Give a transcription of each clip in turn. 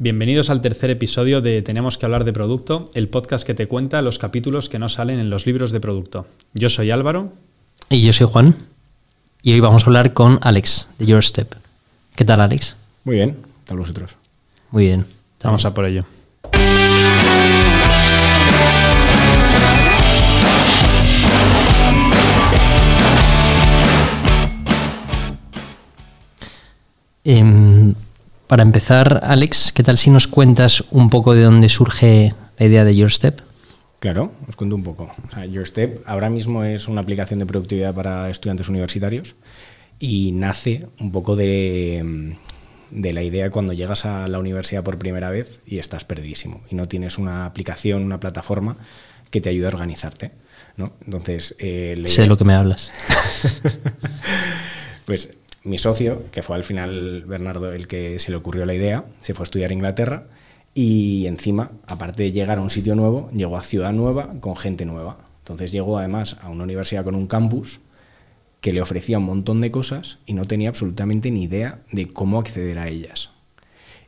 Bienvenidos al tercer episodio de Tenemos que hablar de producto, el podcast que te cuenta los capítulos que no salen en los libros de producto. Yo soy Álvaro. Y yo soy Juan. Y hoy vamos a hablar con Alex de Your Step. ¿Qué tal, Alex? Muy bien, ¿qué tal vosotros? Muy bien. Vamos a por ello. Em, para empezar, Alex, ¿qué tal si nos cuentas un poco de dónde surge la idea de Your Step? Claro, os cuento un poco. O sea, Your Step ahora mismo es una aplicación de productividad para estudiantes universitarios y nace un poco de, de la idea cuando llegas a la universidad por primera vez y estás perdidísimo y no tienes una aplicación, una plataforma que te ayude a organizarte. ¿no? Entonces, eh, sé de lo que me hablas. pues mi socio, que fue al final Bernardo el que se le ocurrió la idea, se fue a estudiar a Inglaterra y encima, aparte de llegar a un sitio nuevo, llegó a ciudad nueva con gente nueva. Entonces llegó además a una universidad con un campus que le ofrecía un montón de cosas y no tenía absolutamente ni idea de cómo acceder a ellas.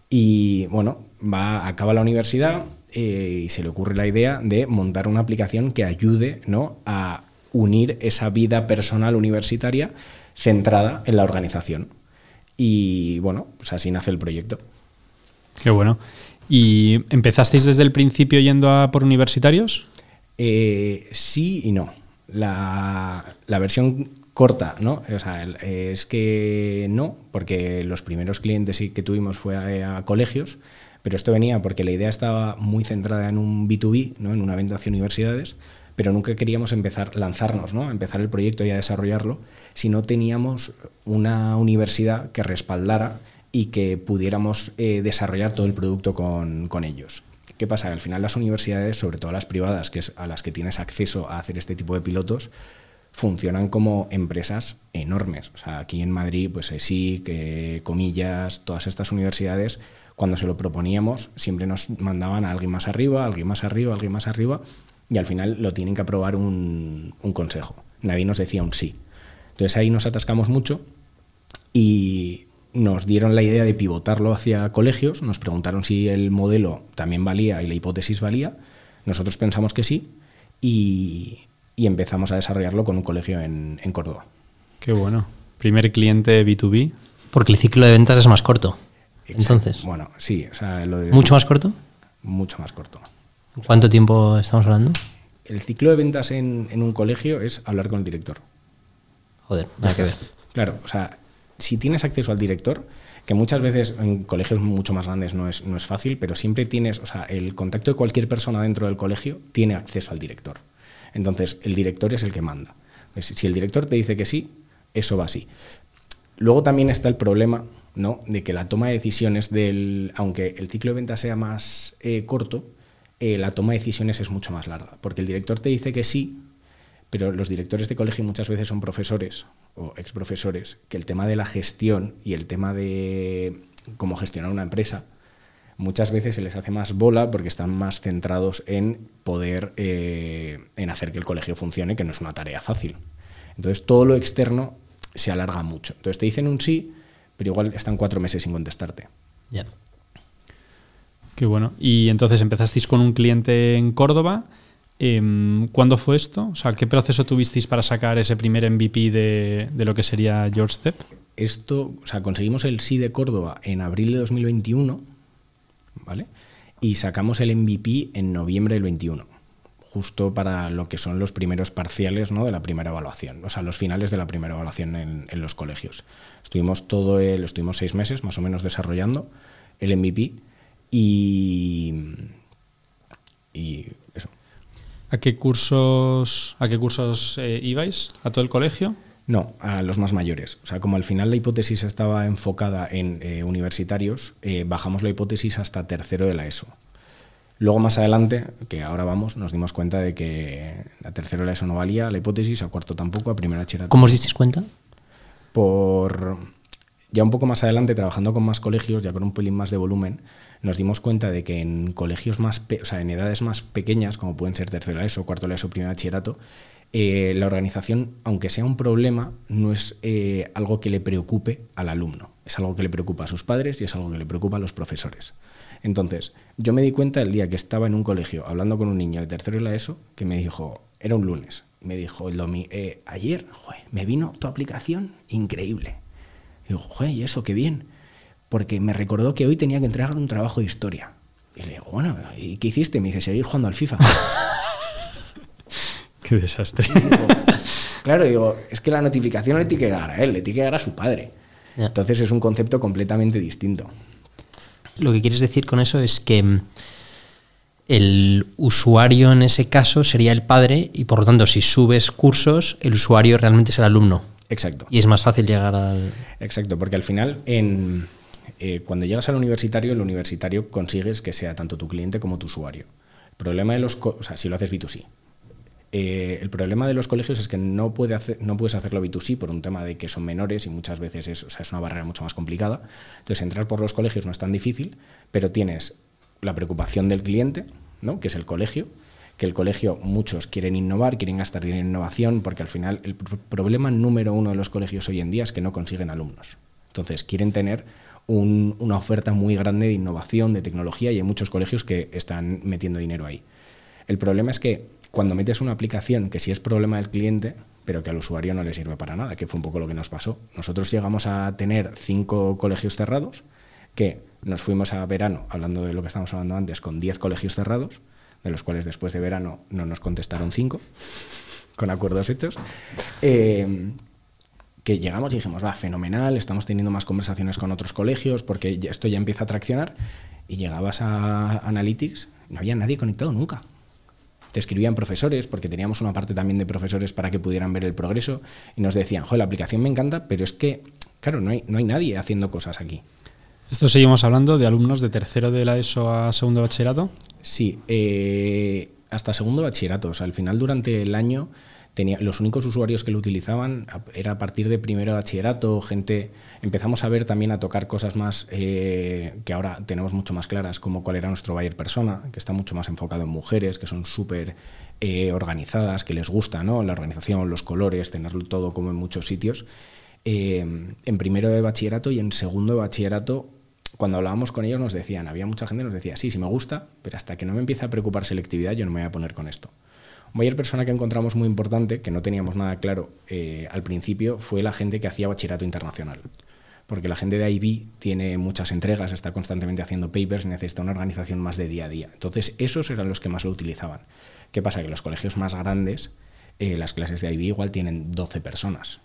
Y bueno, va, acaba la universidad eh, y se le ocurre la idea de montar una aplicación que ayude ¿no? a unir esa vida personal universitaria centrada en la organización. Y bueno, pues así nace el proyecto. Qué bueno. ¿Y empezasteis desde el principio yendo a por universitarios? Eh, sí y no. La, versión corta, ¿no? O sea, es que no, porque los primeros clientes que tuvimos fue a, colegios, pero esto venía porque la idea estaba muy centrada en un B2B, ¿no? en una venta hacia universidades, pero nunca queríamos empezar, lanzarnos, ¿no? empezar el proyecto y a desarrollarlo, si no teníamos una universidad que respaldara y que pudiéramos eh, desarrollar todo el producto con, ellos. ¿Qué pasa? Al final las universidades, sobre todo las privadas, a las que tienes acceso a hacer este tipo de pilotos, funcionan como empresas enormes. O sea, aquí en Madrid, pues sí, que comillas, todas estas universidades, cuando se lo proponíamos, siempre nos mandaban a alguien más arriba, alguien más arriba, alguien más arriba, y al final lo tienen que aprobar un, consejo. Nadie nos decía un sí. Entonces ahí nos atascamos mucho y nos dieron la idea de pivotarlo hacia colegios, nos preguntaron si el modelo también valía y la hipótesis valía, nosotros pensamos que sí y, empezamos a desarrollarlo con un colegio en, Córdoba. Qué bueno. Primer cliente B2B. Porque el ciclo de ventas es más corto. Entonces. Bueno, sí. ¿Mucho más corto? Mucho más corto. ¿Cuánto tiempo estamos hablando? El ciclo de ventas en, un colegio es hablar con el director. Joder, nada que ver. Claro, o sea, si tienes acceso al director, que muchas veces en colegios mucho más grandes no es, no es fácil, pero siempre tienes, o sea, el contacto de cualquier persona dentro del colegio tiene acceso al director. Entonces, el director es el que manda. si el director te dice que sí, eso va así. Luego también está el problema ¿no? de que la toma de decisiones del, aunque el ciclo de ventas sea más eh, corto, eh, la toma de decisiones es mucho más larga, porque el director te dice que sí, pero los directores de colegio muchas veces son profesores o exprofesores, que el tema de la gestión y el tema de cómo gestionar una empresa, muchas veces se les hace más bola porque están más centrados en poder, eh, en hacer que el colegio funcione, que no es una tarea fácil. Entonces todo lo externo se alarga mucho. Entonces te dicen un sí, pero igual están cuatro meses sin contestarte. Ya. Qué bueno. Y entonces empezasteis con un cliente en Córdoba. Em, ¿Cuándo fue esto? O sea, ¿qué proceso tuvisteis para sacar ese primer MVP de, lo que sería Your Step? Esto, o sea, conseguimos el sí de Córdoba en abril de 2021, ¿vale? Y sacamos el MVP en noviembre del 21, justo para lo que son los primeros parciales ¿no? de la primera evaluación, o sea, los finales de la primera evaluación en, los colegios. Estuvimos todo el, estuvimos seis meses más o menos desarrollando el MVP y, y eso. ¿A qué cursos, a qué cursos eh, ibais? ¿A todo el colegio? No, a los más mayores. O sea, como al final la hipótesis estaba enfocada en eh, universitarios, eh, bajamos la hipótesis hasta tercero de la ESO. Luego más adelante, que ahora vamos, nos dimos cuenta de que a tercero de la ESO no valía la hipótesis, a cuarto tampoco, a primera bachillerato. ¿Cómo os disteis cuenta? Por ya un poco más adelante, trabajando con más colegios, ya con un pelín más de volumen, nos dimos cuenta de que en colegios más, o sea, en edades más pequeñas, como pueden ser tercero ESO, cuarto ESO, primer bachillerato, eh, la organización, aunque sea un problema, no es eh, algo que le preocupe al alumno, es algo que le preocupa a sus padres y es algo que le preocupa a los profesores. Entonces, yo me di cuenta el día que estaba en un colegio hablando con un niño de tercero de la ESO que me dijo, era un lunes, me dijo, el eh, ayer me vino tu aplicación increíble. Y digo, joder, ¿y eso qué bien? Porque me recordó que hoy tenía que entregar un trabajo de historia. Y le digo, bueno, ¿y qué hiciste? Me dice, seguir jugando al FIFA. Qué desastre. claro, digo, es que la notificación le tiene que dar a él, le tiene que dar a su padre. Entonces es un concepto completamente distinto. Lo que quieres decir con eso es que mm, el usuario en ese caso sería el padre y por lo tanto si subes cursos, el usuario realmente es el alumno. Exacto. Y es más fácil llegar al... Exacto, porque al final en, eh, cuando llegas al universitario, el universitario consigues que sea tanto tu cliente como tu usuario. Problema de los... Si lo haces B2C. Eh, el problema de los colegios es que no, puede no puedes hacerlo B2C por un tema de que son menores y muchas veces es, es una barrera mucho más complicada. Entonces, entrar por los colegios no es tan difícil, pero tienes la preocupación del cliente, ¿no? que es el colegio, que el colegio muchos quieren innovar, quieren gastar dinero en innovación, porque al final el problema número uno de los colegios hoy en día es que no consiguen alumnos. Entonces, quieren tener una oferta muy grande de innovación, de tecnología, y hay muchos colegios que están metiendo dinero ahí. El problema es que cuando metes una aplicación que sí es problema del cliente, pero que al usuario no le sirve para nada, que fue un poco lo que nos pasó. Nosotros llegamos a tener cinco colegios cerrados, que nos fuimos a verano, hablando de lo que estábamos hablando antes, con diez colegios cerrados, de los cuales después de verano no nos contestaron cinco, con acuerdos hechos. Eh, que llegamos y dijimos, va, fenomenal, estamos teniendo más conversaciones con otros colegios porque esto ya empieza a traccionar. Y llegabas a Analytics, no había nadie conectado nunca te escribían profesores, porque teníamos una parte también de profesores para que pudieran ver el progreso, y nos decían, joder, la aplicación me encanta, pero es que, claro, no hay, no hay nadie haciendo cosas aquí. ¿Esto seguimos hablando de alumnos de tercero de la ESO a segundo bachillerato? Sí, eh, hasta segundo bachillerato. O sea, al final, durante el año, los únicos usuarios que lo utilizaban era a partir de primero bachillerato, gente, empezamos a ver también a tocar cosas más eh, que ahora tenemos mucho más claras, como cuál era nuestro buyer persona, que está mucho más enfocado en mujeres, que son súper eh, organizadas, que les gusta ¿no? la organización, los colores, tenerlo todo como en muchos sitios. Eh, en primero de bachillerato y en segundo de bachillerato cuando hablábamos con ellos nos decían, había mucha gente que nos decía, sí, sí me gusta, pero hasta que no me empiece a preocupar selectividad yo no me voy a poner con esto. Mayor persona que encontramos muy importante, que no teníamos nada claro eh, al principio, fue la gente que hacía bachillerato internacional. Porque la gente de IB tiene muchas entregas, está constantemente haciendo papers, necesita una organización más de día a día. Entonces, esos eran los que más lo utilizaban. ¿Qué pasa? Que los colegios más grandes, eh, las clases de IB igual tienen 12 personas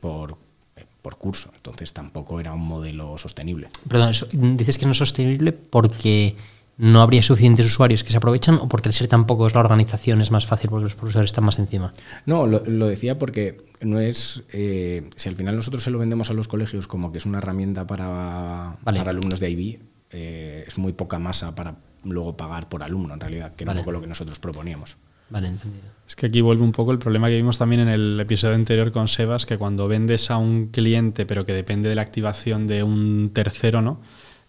por, eh, por curso. Entonces, tampoco era un modelo sostenible. Perdón, dices que no es sostenible porque no habría suficientes usuarios que se aprovechan o porque al ser tan pocos la organización es más fácil porque los profesores están más encima? No, lo, decía porque no es, eh, si al final nosotros se lo vendemos a los colegios como que es una herramienta para, para alumnos de IB, eh, es muy poca masa para luego pagar por alumno en realidad, que era un poco lo que nosotros proponíamos. Vale, entendido. Es que aquí vuelve un poco el problema que vimos también en el episodio anterior con Sebas, que cuando vendes a un cliente pero que depende de la activación de un tercero, ¿no?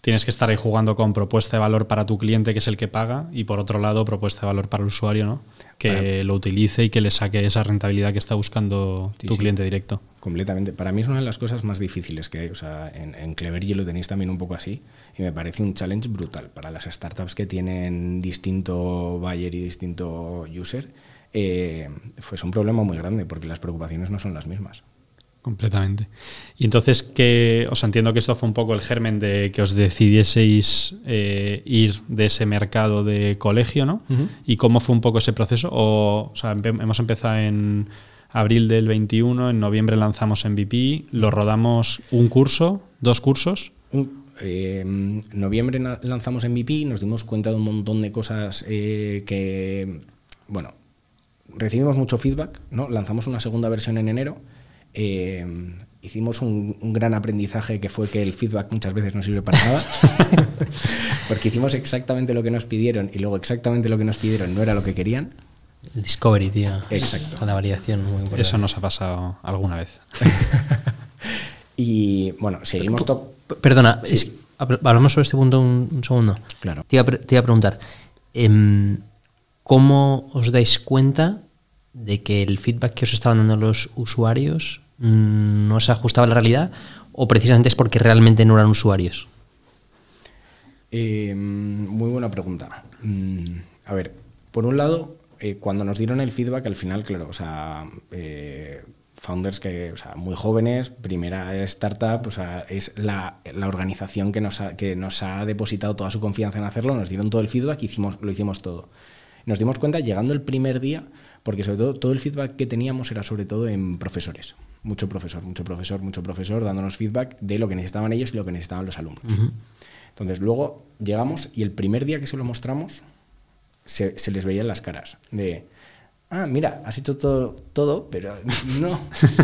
Tienes que estar ahí jugando con propuesta de valor para tu cliente, que es el que paga, y por otro lado, propuesta de valor para el usuario, ¿no? que lo utilice y que le saque esa rentabilidad que está buscando tu cliente directo. Completamente. Para mí es una de las cosas más difíciles que hay. O sea, en, en lo tenéis también un poco así, y me parece un challenge brutal para las startups que tienen distinto buyer y distinto user. Eh, pues un problema muy grande porque las preocupaciones no son las mismas. Completamente. Y entonces, que os entiendo que esto fue un poco el germen de que os decidieseis eh, ir de ese mercado de colegio, ¿no? ¿Y cómo fue un poco ese proceso? O, sea, hemos empezado en abril del 21, en noviembre lanzamos MVP, lo rodamos un curso, dos cursos. en eh, noviembre lanzamos MVP, nos dimos cuenta de un montón de cosas eh, que, bueno, recibimos mucho feedback, ¿no? Lanzamos una segunda versión en enero eh, hicimos un, gran aprendizaje que fue que el feedback muchas veces no sirve para nada, porque hicimos exactamente lo que nos pidieron y luego exactamente lo que nos pidieron no era lo que querían. El discovery, tío. Exacto. La variación muy importante. Eso nos ha pasado alguna vez. y bueno, seguimos... Perdona, hablamos sobre este punto un, segundo. Claro. Te iba, a preguntar, em, ¿cómo os dais cuenta de que el feedback que os estaban dando los usuarios no se ajustaba a la realidad o precisamente es porque realmente no eran usuarios? Eh, muy buena pregunta. Mm, a ver, por un lado, eh, cuando nos dieron el feedback, al final, claro, o sea, eh, founders que, muy jóvenes, primera startup, o sea, es la, la organización que nos, ha, que nos ha depositado toda su confianza en hacerlo, nos dieron todo el feedback y hicimos, lo hicimos todo. Nos dimos cuenta llegando el primer día, porque sobre todo todo el feedback que teníamos era sobre todo en profesores. Mucho profesor, mucho profesor, mucho profesor, dándonos feedback de lo que necesitaban ellos y lo que necesitaban los alumnos. Entonces luego llegamos y el primer día que se lo mostramos se, se les veía en las caras de, ah, mira, has hecho todo, todo, pero no,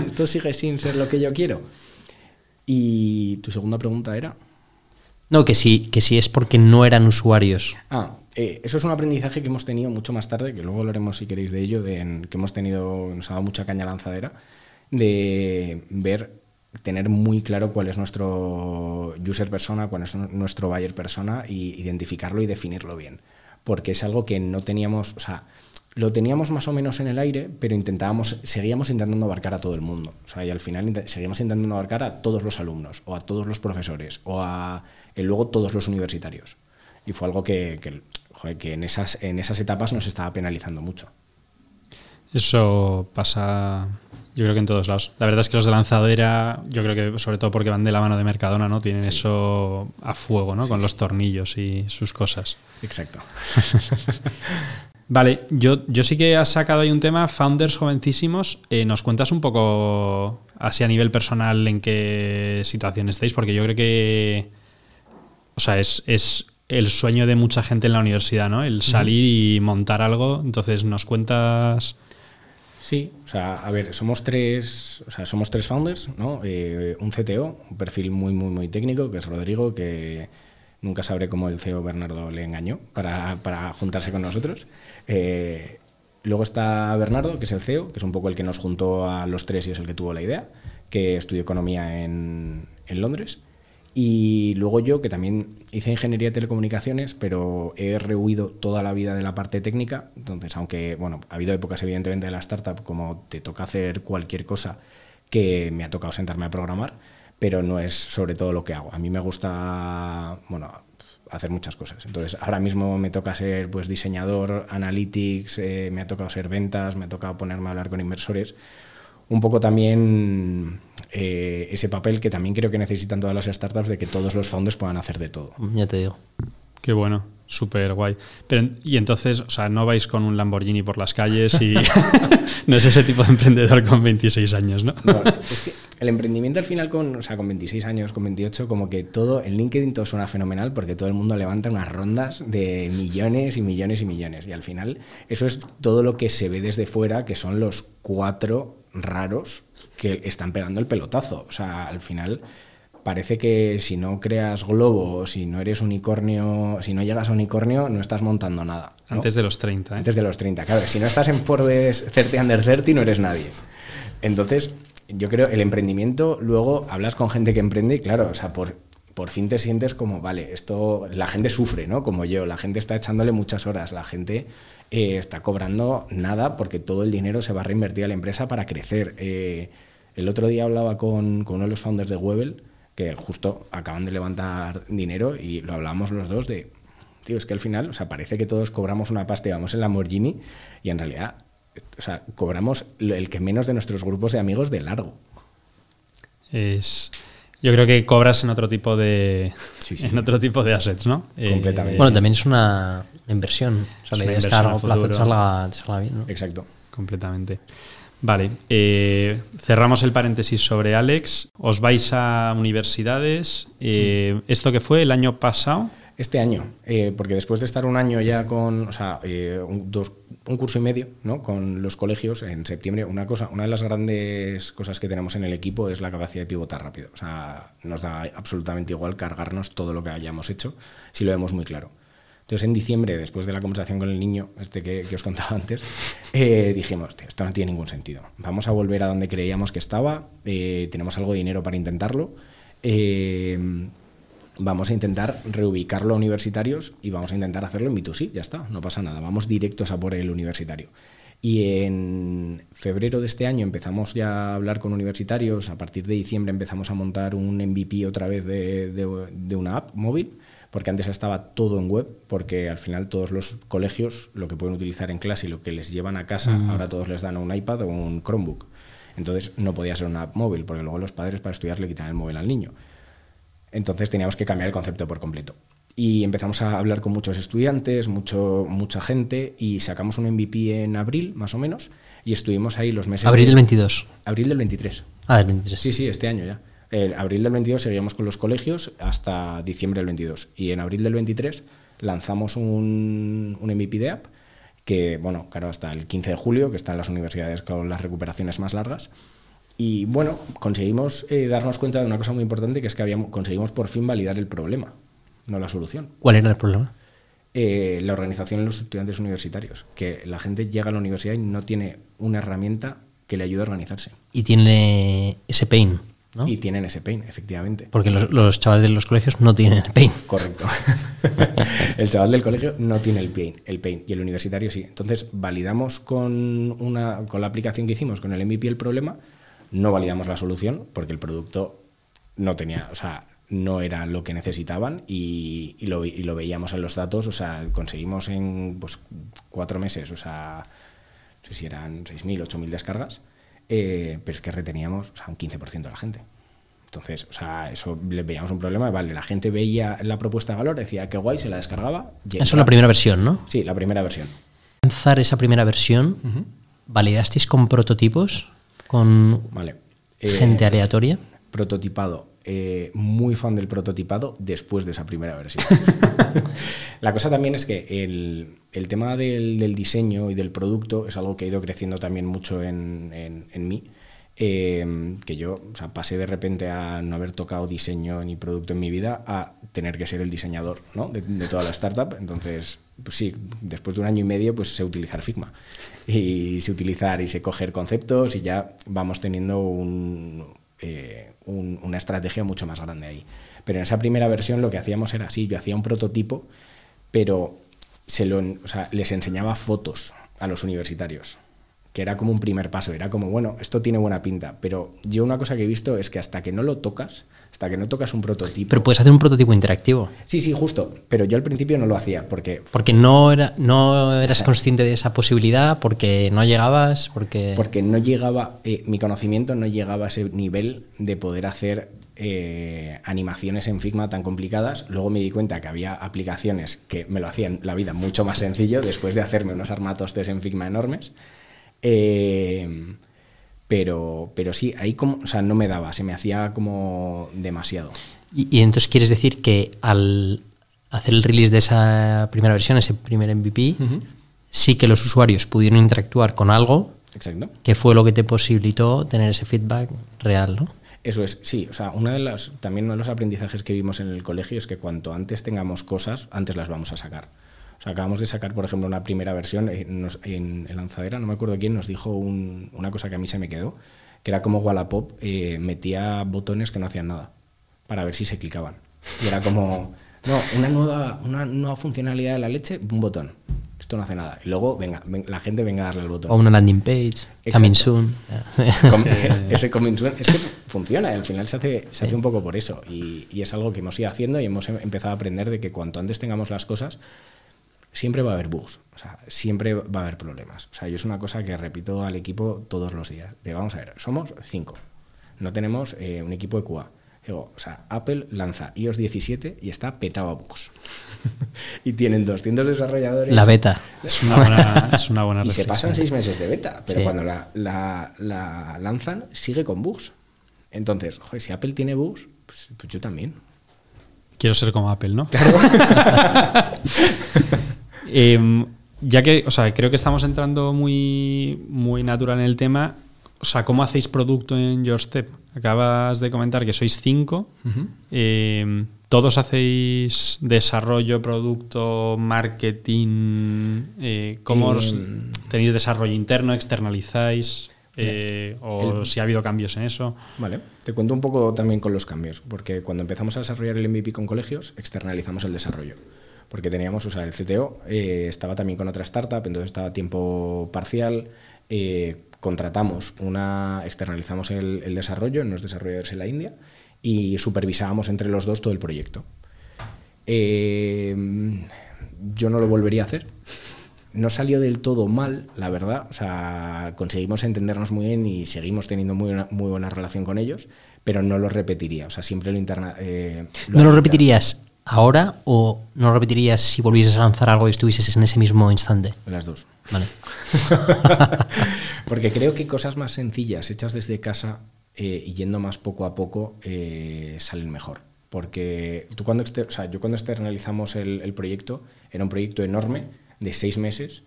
esto sigue sin ser lo que yo quiero. Y tu segunda pregunta era... No, que sí, que sí es porque no eran usuarios. Ah, eh, eso es un aprendizaje que hemos tenido mucho más tarde, que luego hablaremos si queréis de ello, de, en- que hemos tenido, nos ha dado mucha caña lanzadera, de ver, tener muy claro cuál es nuestro user persona, cuál es nuestro buyer persona, y identificarlo y definirlo bien. Porque es algo que no teníamos, o sea, lo teníamos más o menos en el aire, pero intentábamos, seguíamos intentando abarcar a todo el mundo. O sea, y al final seguíamos intentando abarcar a todos los alumnos, o a todos los profesores, o a y luego todos los universitarios. Y fue algo que, que, joder, que en, esas, en esas etapas nos estaba penalizando mucho. Eso pasa, yo creo que en todos lados. La verdad es que los de lanzadera, yo creo que sobre todo porque van de la mano de Mercadona, ¿no? Tienen eso a fuego, ¿no? Con los tornillos y sus cosas. Exacto. Vale, yo, yo sí que has sacado ahí un tema, founders jovencísimos. Eh, ¿Nos cuentas un poco, así a nivel personal, en qué situación estáis? Porque yo creo que, o sea, es, es el sueño de mucha gente en la universidad, ¿no? El salir y montar algo. Entonces, ¿nos cuentas...? Sí, o sea, a ver, somos tres, o sea, somos tres founders, ¿no? Eh, un CTO, un perfil muy, muy, muy técnico, que es Rodrigo, que nunca sabré cómo el CEO Bernardo le engañó para, para juntarse con nosotros. Eh, luego está Bernardo, que es el CEO, que es un poco el que nos juntó a los tres y es el que tuvo la idea, que estudió economía en, en Londres. Y luego yo, que también hice ingeniería de telecomunicaciones, pero he rehuido toda la vida de la parte técnica. Entonces, aunque, bueno, ha habido épocas evidentemente de la startup como te toca hacer cualquier cosa que me ha tocado sentarme a programar, pero no es sobre todo lo que hago. A mí me gusta, bueno, hacer muchas cosas. Entonces, ahora mismo me toca ser pues diseñador, analytics, eh, me ha tocado ser ventas, me ha tocado ponerme a hablar con inversores un poco también eh, ese papel que también creo que necesitan todas las startups de que todos los founders puedan hacer de todo. Ya te digo. Qué bueno, súper guay. Pero, y entonces, o sea, no vais con un Lamborghini por las calles y no es ese tipo de emprendedor con 26 años, ¿no? No, es que el emprendimiento al final con, o sea, con 26 años, con 28, como que todo, en LinkedIn todo suena fenomenal porque todo el mundo levanta unas rondas de millones y millones y millones. Y al final eso es todo lo que se ve desde fuera, que son los cuatro raros que están pegando el pelotazo. O sea, al final parece que si no creas globo, si no eres unicornio, si no llegas a unicornio, no estás montando nada. ¿no? Antes de los 30, ¿eh? Antes de los 30, claro. Si no estás en Forbes 30 under 30, no eres nadie. Entonces, yo creo el emprendimiento, luego hablas con gente que emprende y claro, o sea, por, por fin te sientes como, vale, esto, la gente sufre, ¿no? Como yo, la gente está echándole muchas horas, la gente eh, está cobrando nada porque todo el dinero se va a reinvertir a la empresa para crecer. Eh, el otro día hablaba con, con uno de los founders de Webel, que justo acaban de levantar dinero y lo hablábamos los dos de, tío, es que al final, o sea, parece que todos cobramos una pasta y vamos en Lamborghini y en realidad, o sea, cobramos el que menos de nuestros grupos de amigos de largo. Es, yo creo que cobras en otro tipo de Sí, sí. en otro tipo de assets, ¿no? Eh, Completamente. Bueno, también es una inversión. O sea, Es la una idea es que a largo plazo te futuro. salga, te salga bien, ¿no? Exacto. completamente. Vale, eh, cerramos el paréntesis sobre Alex. Os vais a universidades. Eh, ¿Esto que fue el año pasado? Este año, eh, porque después de estar un año ya con, o sea, eh, un, dos- un curso y medio, ¿no? Con los colegios en septiembre, una cosa, una de las grandes cosas que tenemos en el equipo es la capacidad de pivotar rápido. O sea, nos da absolutamente igual cargarnos todo lo que hayamos hecho si lo vemos muy claro. Entonces, en diciembre, después de la conversación con el niño, este que, os contaba antes, eh, dijimos, "Tío, esto no tiene ningún sentido. Vamos a volver a donde creíamos que estaba, eh, tenemos algo de dinero para intentarlo. eh, vamos a intentar reubicarlo a universitarios y vamos a intentar hacerlo en B2C, ya está, no pasa nada, vamos directos a por el universitario. Y en febrero de este año empezamos ya a hablar con universitarios, a partir de diciembre empezamos a montar un MVP otra vez de una app móvil porque antes estaba todo en web, porque al final todos los colegios lo que pueden utilizar en clase y lo que les llevan a casa, Mm. ahora todos les dan un iPad o un Chromebook. Entonces no podía ser una app móvil, porque luego los padres para estudiar le quitan el móvil al niño. Entonces teníamos que cambiar el concepto por completo. Y empezamos a hablar con muchos estudiantes, mucho, mucha gente, y sacamos un MVP en abril, más o menos, y estuvimos ahí los meses... Abril de- del 22. Abril del 23. Ah, del 23. Sí, sí, este año ya. En abril del 22 seguíamos con los colegios hasta diciembre del 22. Y en abril del 23 lanzamos un, un MVP de app que, bueno, claro, hasta el 15 de julio, que están las universidades con las recuperaciones más largas. Y bueno, conseguimos eh, darnos cuenta de una cosa muy importante, que es que habíamos, conseguimos por fin validar el problema, no la solución. ¿Cuál era el problema? Eh, la organización de los estudiantes universitarios, que la gente llega a la universidad y no tiene una herramienta que le ayude a organizarse. Y tiene ese pain, ¿no? Y tienen ese pain, efectivamente. Porque los, los chavales de los colegios no tienen el pain. Correcto. el chaval del colegio no tiene el pain, el pain y el universitario sí. Entonces validamos con, una, con la aplicación que hicimos, con el MVP el problema, no validamos la solución porque el producto no tenía, o sea, no era lo que necesitaban y, y lo, y lo veíamos en los datos, o sea, conseguimos en pues, cuatro meses, o sea, no sé si eran 6.000, 8.000 descargas, eh, pero es que reteníamos o sea, un 15% de la gente. Entonces, o sea, eso le veíamos un problema, vale, la gente veía la propuesta de valor, decía que guay, se la descargaba. Eso es la primera versión, ¿no? Sí, la primera versión. Lanzar esa primera versión, ¿validasteis con prototipos? ¿Con Vale. Eh, gente aleatoria? prototipado. Eh, muy fan del prototipado después de esa primera versión. la cosa también es que el, el tema del, del diseño y del producto es algo que ha ido creciendo también mucho en, en- en mí. eh, que yo o sea, pasé de repente a no haber tocado diseño ni producto en mi vida a tener que ser el diseñador ¿no? de, de toda la startup. Entonces, pues sí, después de un año y medio, pues sé utilizar Figma. Y sé utilizar y sé coger conceptos y ya vamos teniendo un, eh, un- una estrategia mucho más grande ahí. Pero en esa primera versión lo que hacíamos era así, yo hacía un prototipo, pero se lo, o sea, les enseñaba fotos a los universitarios, que era como un primer paso, era como, bueno, esto tiene buena pinta, pero yo una cosa que he visto es que hasta que no lo tocas, hasta que no tocas un prototipo... Pero puedes hacer un prototipo interactivo. sí, sí, justo, pero yo al principio no lo hacía, porque Porque no, era, no eras consciente de esa posibilidad, porque no llegabas, porque... porque no llegaba, eh, mi conocimiento no llegaba a ese nivel de poder hacer eh, animaciones en Figma tan complicadas. Luego me di cuenta que había aplicaciones que me lo hacían la vida mucho más sencillo después de hacerme unos armatostes en Figma enormes. Eh, pero, pero sí, ahí como, o sea, no me daba, se me hacía como demasiado. Y, y entonces quieres decir que al hacer el release de esa primera versión, ese primer MVP, sí que los usuarios pudieron interactuar con algo Exacto. que fue lo que te posibilitó tener ese feedback real, ¿no? Eso es, sí, o sea, una de las, también uno de los aprendizajes que vimos en el colegio es que cuanto antes tengamos cosas, antes las vamos a sacar. O sea, acabamos de sacar, por ejemplo, una primera versión eh, en, en Lanzadera, no me acuerdo quién, nos dijo un- una cosa que a mí se me quedó, que era como Wallapop eh, metía botones que no hacían nada para ver si se clicaban. Y era como, no, una nueva, una nueva funcionalidad de la leche, un botón. Esto no hace nada. Y luego, venga, ven- la gente venga a darle el botón. O una landing page, coming Exacto. soon. Com- ese coming soon, es que funciona, al final se hace, se hace un poco por eso y, y es algo que hemos ido haciendo y hemos em- empezado a aprender de que cuanto antes tengamos las cosas, siempre va a haber bugs, o sea, siempre va a haber problemas. O sea, yo es una cosa que repito al equipo todos los días. De, vamos a ver, somos cinco, no tenemos eh, un equipo de QA. Digo, o sea, Apple lanza iOS 17 y está petado a bugs. y tienen 200 desarrolladores. La beta. Es una buena, es una buena Y se pasan seis meses de beta, pero Sí. cuando la, la- la lanzan, sigue con bugs. Entonces, joder, si Apple tiene bugs, pues, pues yo también. Quiero ser como Apple, ¿no? Em, ya que, o sea, creo que estamos entrando muy, muy natural en el tema. O sea, ¿cómo hacéis producto en Your Step? Acabas de comentar que sois cinco. Em, ¿Todos hacéis desarrollo, producto, marketing? Eh, ¿Cómo os- Em, tenéis desarrollo interno? ¿Externalizáis? Eh, ¿O el- si ha habido cambios en eso? Vale, te cuento un poco también con los cambios, porque cuando empezamos a desarrollar el MVP con colegios, externalizamos el desarrollo. Porque teníamos, o sea, el CTO eh, estaba también con otra startup, entonces estaba a tiempo parcial. eh, contratamos una, externalizamos el, el desarrollo en los desarrolladores en la India y supervisábamos entre los dos todo el proyecto. Eh, yo no lo volvería a hacer. No salió del todo mal, la verdad. O sea, conseguimos entendernos muy bien y seguimos teniendo muy buena, muy buena relación con ellos, pero no lo repetiría. O sea, siempre lo interna. eh, ¿No lo repetirías ahora o no repetirías si volvieses a lanzar algo y estuvieses en ese mismo instante? Las dos. Vale. Porque creo que cosas más sencillas, hechas desde casa eh, y yendo más poco a poco, eh, salen mejor. Porque tú cuando exter- o sea, yo cuando externalizamos el, el proyecto, era un proyecto enorme de seis meses.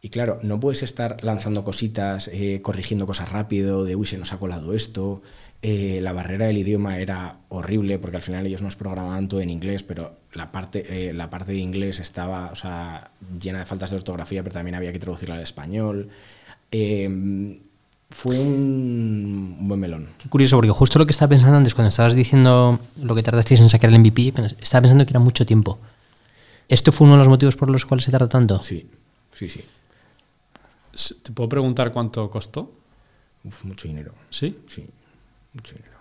Y claro, no puedes estar lanzando cositas, eh, corrigiendo cosas rápido, de uy, se nos ha colado esto. Eh, la barrera del idioma era horrible porque al final ellos nos programaban todo en inglés, pero la parte, eh, la parte de inglés estaba o sea, llena de faltas de ortografía, pero también había que traducirla al español. Eh, fue un, buen melón. Qué curioso, porque justo lo que estaba pensando antes, cuando estabas diciendo lo que tardasteis en sacar el MVP, estaba pensando que era mucho tiempo. ¿Esto fue uno de los motivos por los cuales se tardó tanto? Sí, sí, sí. ¿Te puedo preguntar cuánto costó? Uf, mucho dinero. Sí. Sí, mucho dinero.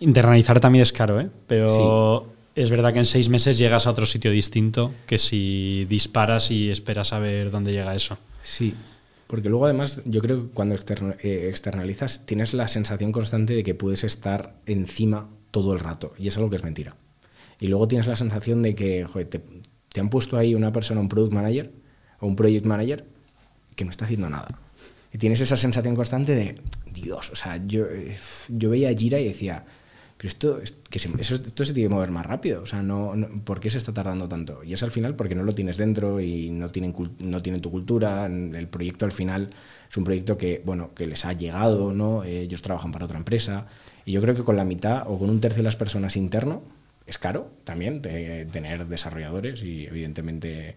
Internalizar también es caro, ¿eh? Pero es verdad que en seis meses llegas a otro sitio distinto que si disparas y esperas a ver dónde llega eso. Sí, porque luego además yo creo que cuando eh, externalizas tienes la sensación constante de que puedes estar encima todo el rato y es algo que es mentira. Y luego tienes la sensación de que joder, te, te han puesto ahí una persona, un product manager o un project manager que no está haciendo nada. Tienes esa sensación constante de, Dios, o sea, yo, eh, yo veía a Jira y decía, pero esto, es- que se, eso- esto se tiene que mover más rápido, o sea, no, no- ¿por qué se está tardando tanto? Y es al final porque no lo tienes dentro y no tienen, no tienen tu cultura, el proyecto al final es un proyecto que, bueno, que les ha llegado, ¿no? Eh, ellos trabajan para otra empresa y yo creo que con la mitad o con un tercio de las personas interno es caro también de- tener desarrolladores y evidentemente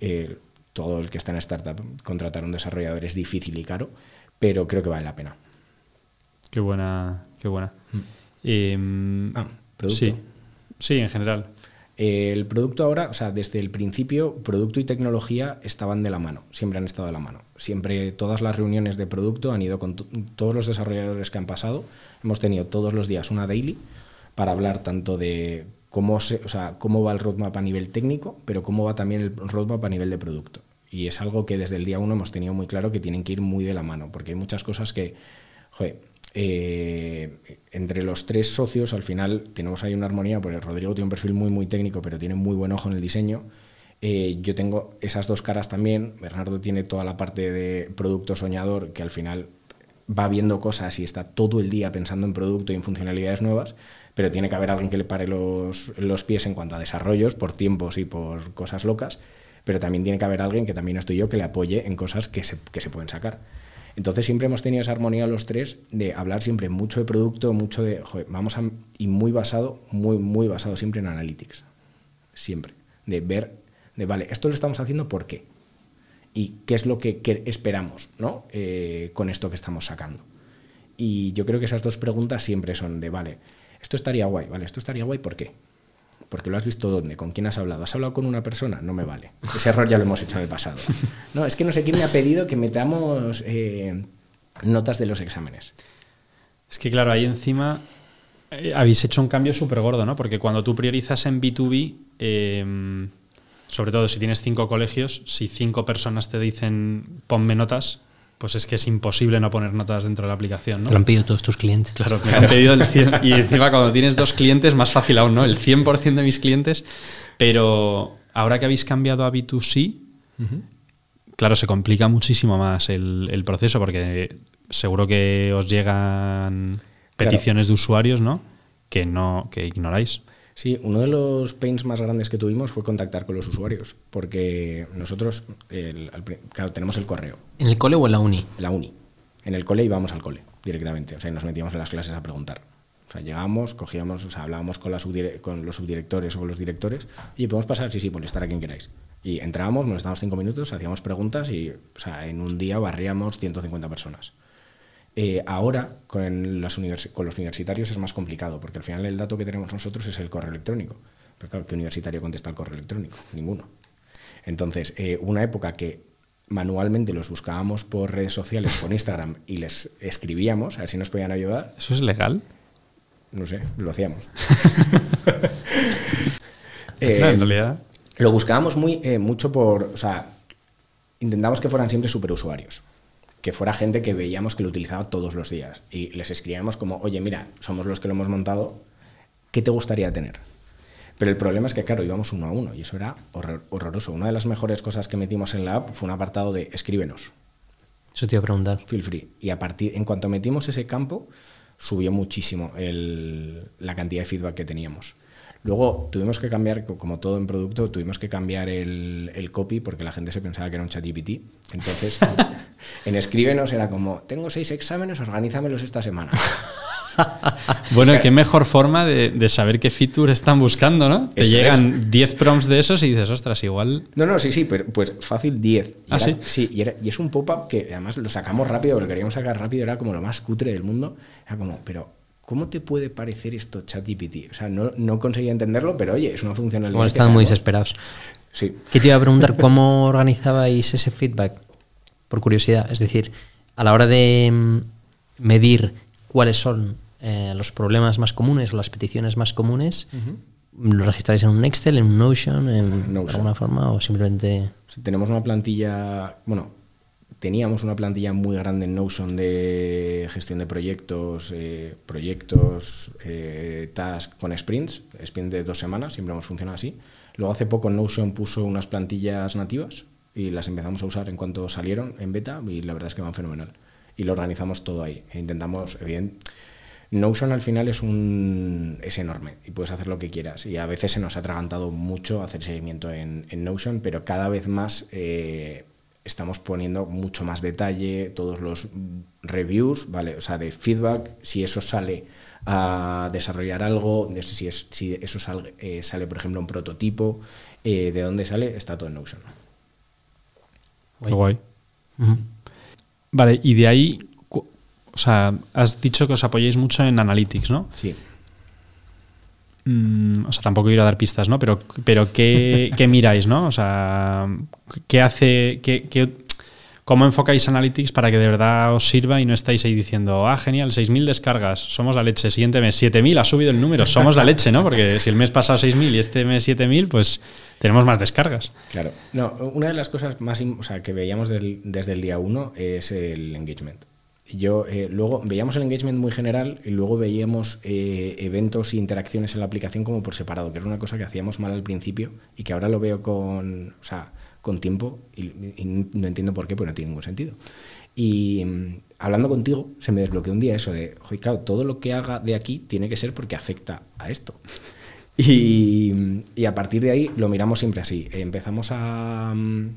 eh, todo el que está en startup contratar un desarrollador es difícil y caro, pero creo que vale la pena. Qué buena, qué buena. Em, Ah, producto. Sí, sí, en general. El producto ahora, o sea, desde el principio, producto y tecnología estaban de la mano, siempre han estado de la mano. Siempre todas las reuniones de producto han ido con to- todos los desarrolladores que han pasado. Hemos tenido todos los días una daily para hablar tanto de cómo, se, o sea, cómo va el roadmap a nivel técnico, pero cómo va también el roadmap a nivel de producto. Y es algo que desde el día uno hemos tenido muy claro que tienen que ir muy de la mano, porque hay muchas cosas que, joder, eh, entre los tres socios al final tenemos ahí una armonía, porque Rodrigo tiene un perfil muy, muy técnico, pero tiene muy buen ojo en el diseño. Eh, yo tengo esas dos caras también. Bernardo tiene toda la parte de producto soñador, que al final va viendo cosas y está todo el día pensando en producto y en funcionalidades nuevas, pero tiene que haber alguien que le pare los, los pies en cuanto a desarrollos, por tiempos y por cosas locas, pero también tiene que haber alguien que también estoy yo que le apoye en cosas que se, que se pueden sacar. Entonces siempre hemos tenido esa armonía los tres de hablar siempre mucho de producto, mucho de, joder, vamos a, y muy basado, muy, muy basado siempre en analytics. Siempre. De ver, de, vale, esto lo estamos haciendo ¿por qué? Y qué es lo que, esperamos, ¿no? Eh, con esto que estamos sacando. Y yo creo que esas dos preguntas siempre son de, vale, esto estaría guay, vale, esto estaría guay, ¿por qué? Porque lo has visto dónde, con quién has hablado. ¿Has hablado con una persona? No me vale. Ese error ya lo hemos hecho en el pasado. No, es que no sé quién me ha pedido que metamos eh, notas de los exámenes. Es que claro, ahí encima eh, habéis hecho un cambio súper gordo, ¿no? Porque cuando tú priorizas en B2B, eh, sobre todo si tienes cinco colegios, si cinco personas te dicen ponme notas, pues es que es imposible no poner notas dentro de la aplicación, ¿no? Te lo han pedido todos tus clientes. Claro, me han pedido el 100. Y encima cuando tienes dos clientes, más fácil aún, ¿no? El 100% de mis clientes. Pero ahora que habéis cambiado a B2C, claro, se complica muchísimo más el, el proceso porque seguro que os llegan peticiones de usuarios, ¿no? Que no que ignoráis. Sí, uno de los pains más grandes que tuvimos fue contactar con los usuarios, porque nosotros, el- claro, tenemos el correo, ¿En el cole o en la uni? la uni. En el cole íbamos al cole directamente, o sea, y nos metíamos en las clases a preguntar. O sea, llegábamos, cogíamos, o sea, hablábamos con, la con los subdirectores o con los directores y podemos pasar, sí, sí, molestar a quien queráis. Y entrábamos, molestábamos cinco minutos, hacíamos preguntas y, o sea, en un día barríamos 150 personas. Eh, ahora, con, las universi- con los universitarios es más complicado, porque al final el dato que tenemos nosotros es el correo electrónico. Pero claro, ¿qué universitario contesta el correo electrónico? Ninguno. Entonces, eh, una época que manualmente los buscábamos por redes sociales, por Instagram, y les escribíamos a ver si nos podían ayudar. ¿Eso es legal? No sé, lo hacíamos. Eh, en realidad. Lo buscábamos muy, eh, mucho por. O sea, intentamos que fueran siempre superusuarios. Que fuera gente que veíamos que lo utilizaba todos los días. Y les escribíamos como, oye, mira, somos los que lo hemos montado, ¿qué te gustaría tener? Pero el problema es que, claro, íbamos uno a uno y eso era horror- horroroso. Una de las mejores cosas que metimos en la app fue un apartado de escríbenos, Eso te iba a preguntar. feel free. Y a partir, en cuanto metimos ese campo, subió muchísimo el- la cantidad de feedback que teníamos. Luego tuvimos que cambiar, co- como todo en producto, tuvimos que cambiar el, el copy porque la gente se pensaba que era un chat GPT. Entonces, en escríbenos era como, tengo seis exámenes, organízamelos esta semana. Bueno, qué mejor forma de, de saber qué feature están buscando, ¿no? Te Eso llegan 10 prompts de esos y dices, ostras, igual. No, no, sí, sí, pero pues fácil 10. Y ¿Ah, era- sí? y, era- y es un pop-up que además lo sacamos rápido, lo queríamos sacar rápido, era como lo más cutre del mundo. Era como, pero ¿cómo te puede parecer esto ChatGPT? O sea, no, no conseguía entenderlo, pero oye, es una funcionalidad. Que están muy desesperados. Sí. ¿Qué te iba a preguntar? ¿Cómo organizabais ese feedback? Por curiosidad. Es decir, a la hora de mm, medir cuáles son eh, los problemas más comunes o las peticiones más comunes, ¿lo registráis en un Excel, en un Notion, en Notion. alguna forma o simplemente... Sí, Tenemos una plantilla, bueno, teníamos una plantilla muy grande en Notion de gestión de proyectos, eh, proyectos, eh, tasks con sprints, sprint de dos semanas, siempre hemos funcionado así. Luego hace poco Notion puso unas plantillas nativas y las empezamos a usar en cuanto salieron en beta y la verdad es que van fenomenal. Y lo organizamos todo ahí. E intentamos, evidente, Notion al final es un es enorme y puedes hacer lo que quieras. Y a veces se nos ha atragantado mucho hacer seguimiento en, en Notion, pero cada vez más eh, estamos poniendo mucho más detalle, todos los reviews, ¿vale? O sea, de feedback, si eso sale a desarrollar algo, de si, es, si eso sale, eh, sale, por ejemplo, un prototipo, eh, de dónde sale, está todo en Notion. Guay. Ujú. Vale, y de ahí, o sea, has dicho que os apoyáis mucho en Analytics, ¿no? Sí. Mm, o sea, tampoco quiero dar pistas, ¿no? Pero, pero ¿qué, qué miráis, no? O sea, ¿qué hace, qué, qué- cómo enfocáis Analytics para que de verdad os sirva y no estáis ahí diciendo, ah, genial, 6.000 descargas, somos la leche, siguiente mes 7.000, ha subido el número, somos la leche, ¿no? Porque si el mes pasado 6.000 y este mes 7.000, pues tenemos más descargas. Claro. No, una de las cosas más o sea, que veíamos del- desde el día uno es el engagement. Yo eh, luego veíamos el engagement muy general y luego veíamos eh, eventos e interacciones en la aplicación como por separado, que era una cosa que hacíamos mal al principio y que ahora lo veo con, o sea, con tiempo y, no entiendo por qué, pues no tiene ningún sentido. Y mm, hablando contigo, se me desbloqueó un día eso de, "Joder, claro, todo lo que haga de aquí tiene que ser porque afecta a esto. Y, y a partir de ahí lo miramos siempre así. Empezamos a, mm,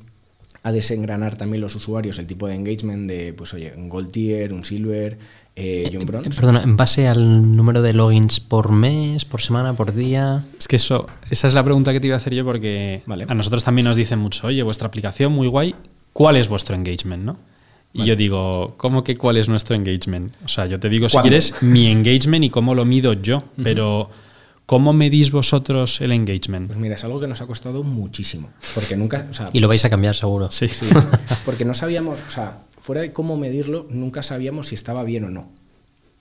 a desengranar también los usuarios, el tipo de engagement de, pues oye, un gold tier, un silver eh, y un Eh, bronze. Perdona, en base al número de logins por mes, por semana, por día. Es que eso, esa es la pregunta que te iba a hacer yo porque Vale. a nosotros también nos dicen mucho, oye, vuestra aplicación muy guay, ¿cuál es vuestro engagement, no? Y Vale. yo digo, ¿cómo que cuál es nuestro engagement? O sea, yo te digo si quieres mi engagement y cómo lo mido yo, pero ¿cómo medís vosotros el engagement? Pues mira, es algo que nos ha costado muchísimo. Porque nunca, o sea, Y lo vais a cambiar seguro. Sí. Sí, porque no sabíamos, o sea, fuera de cómo medirlo, nunca sabíamos si estaba bien o no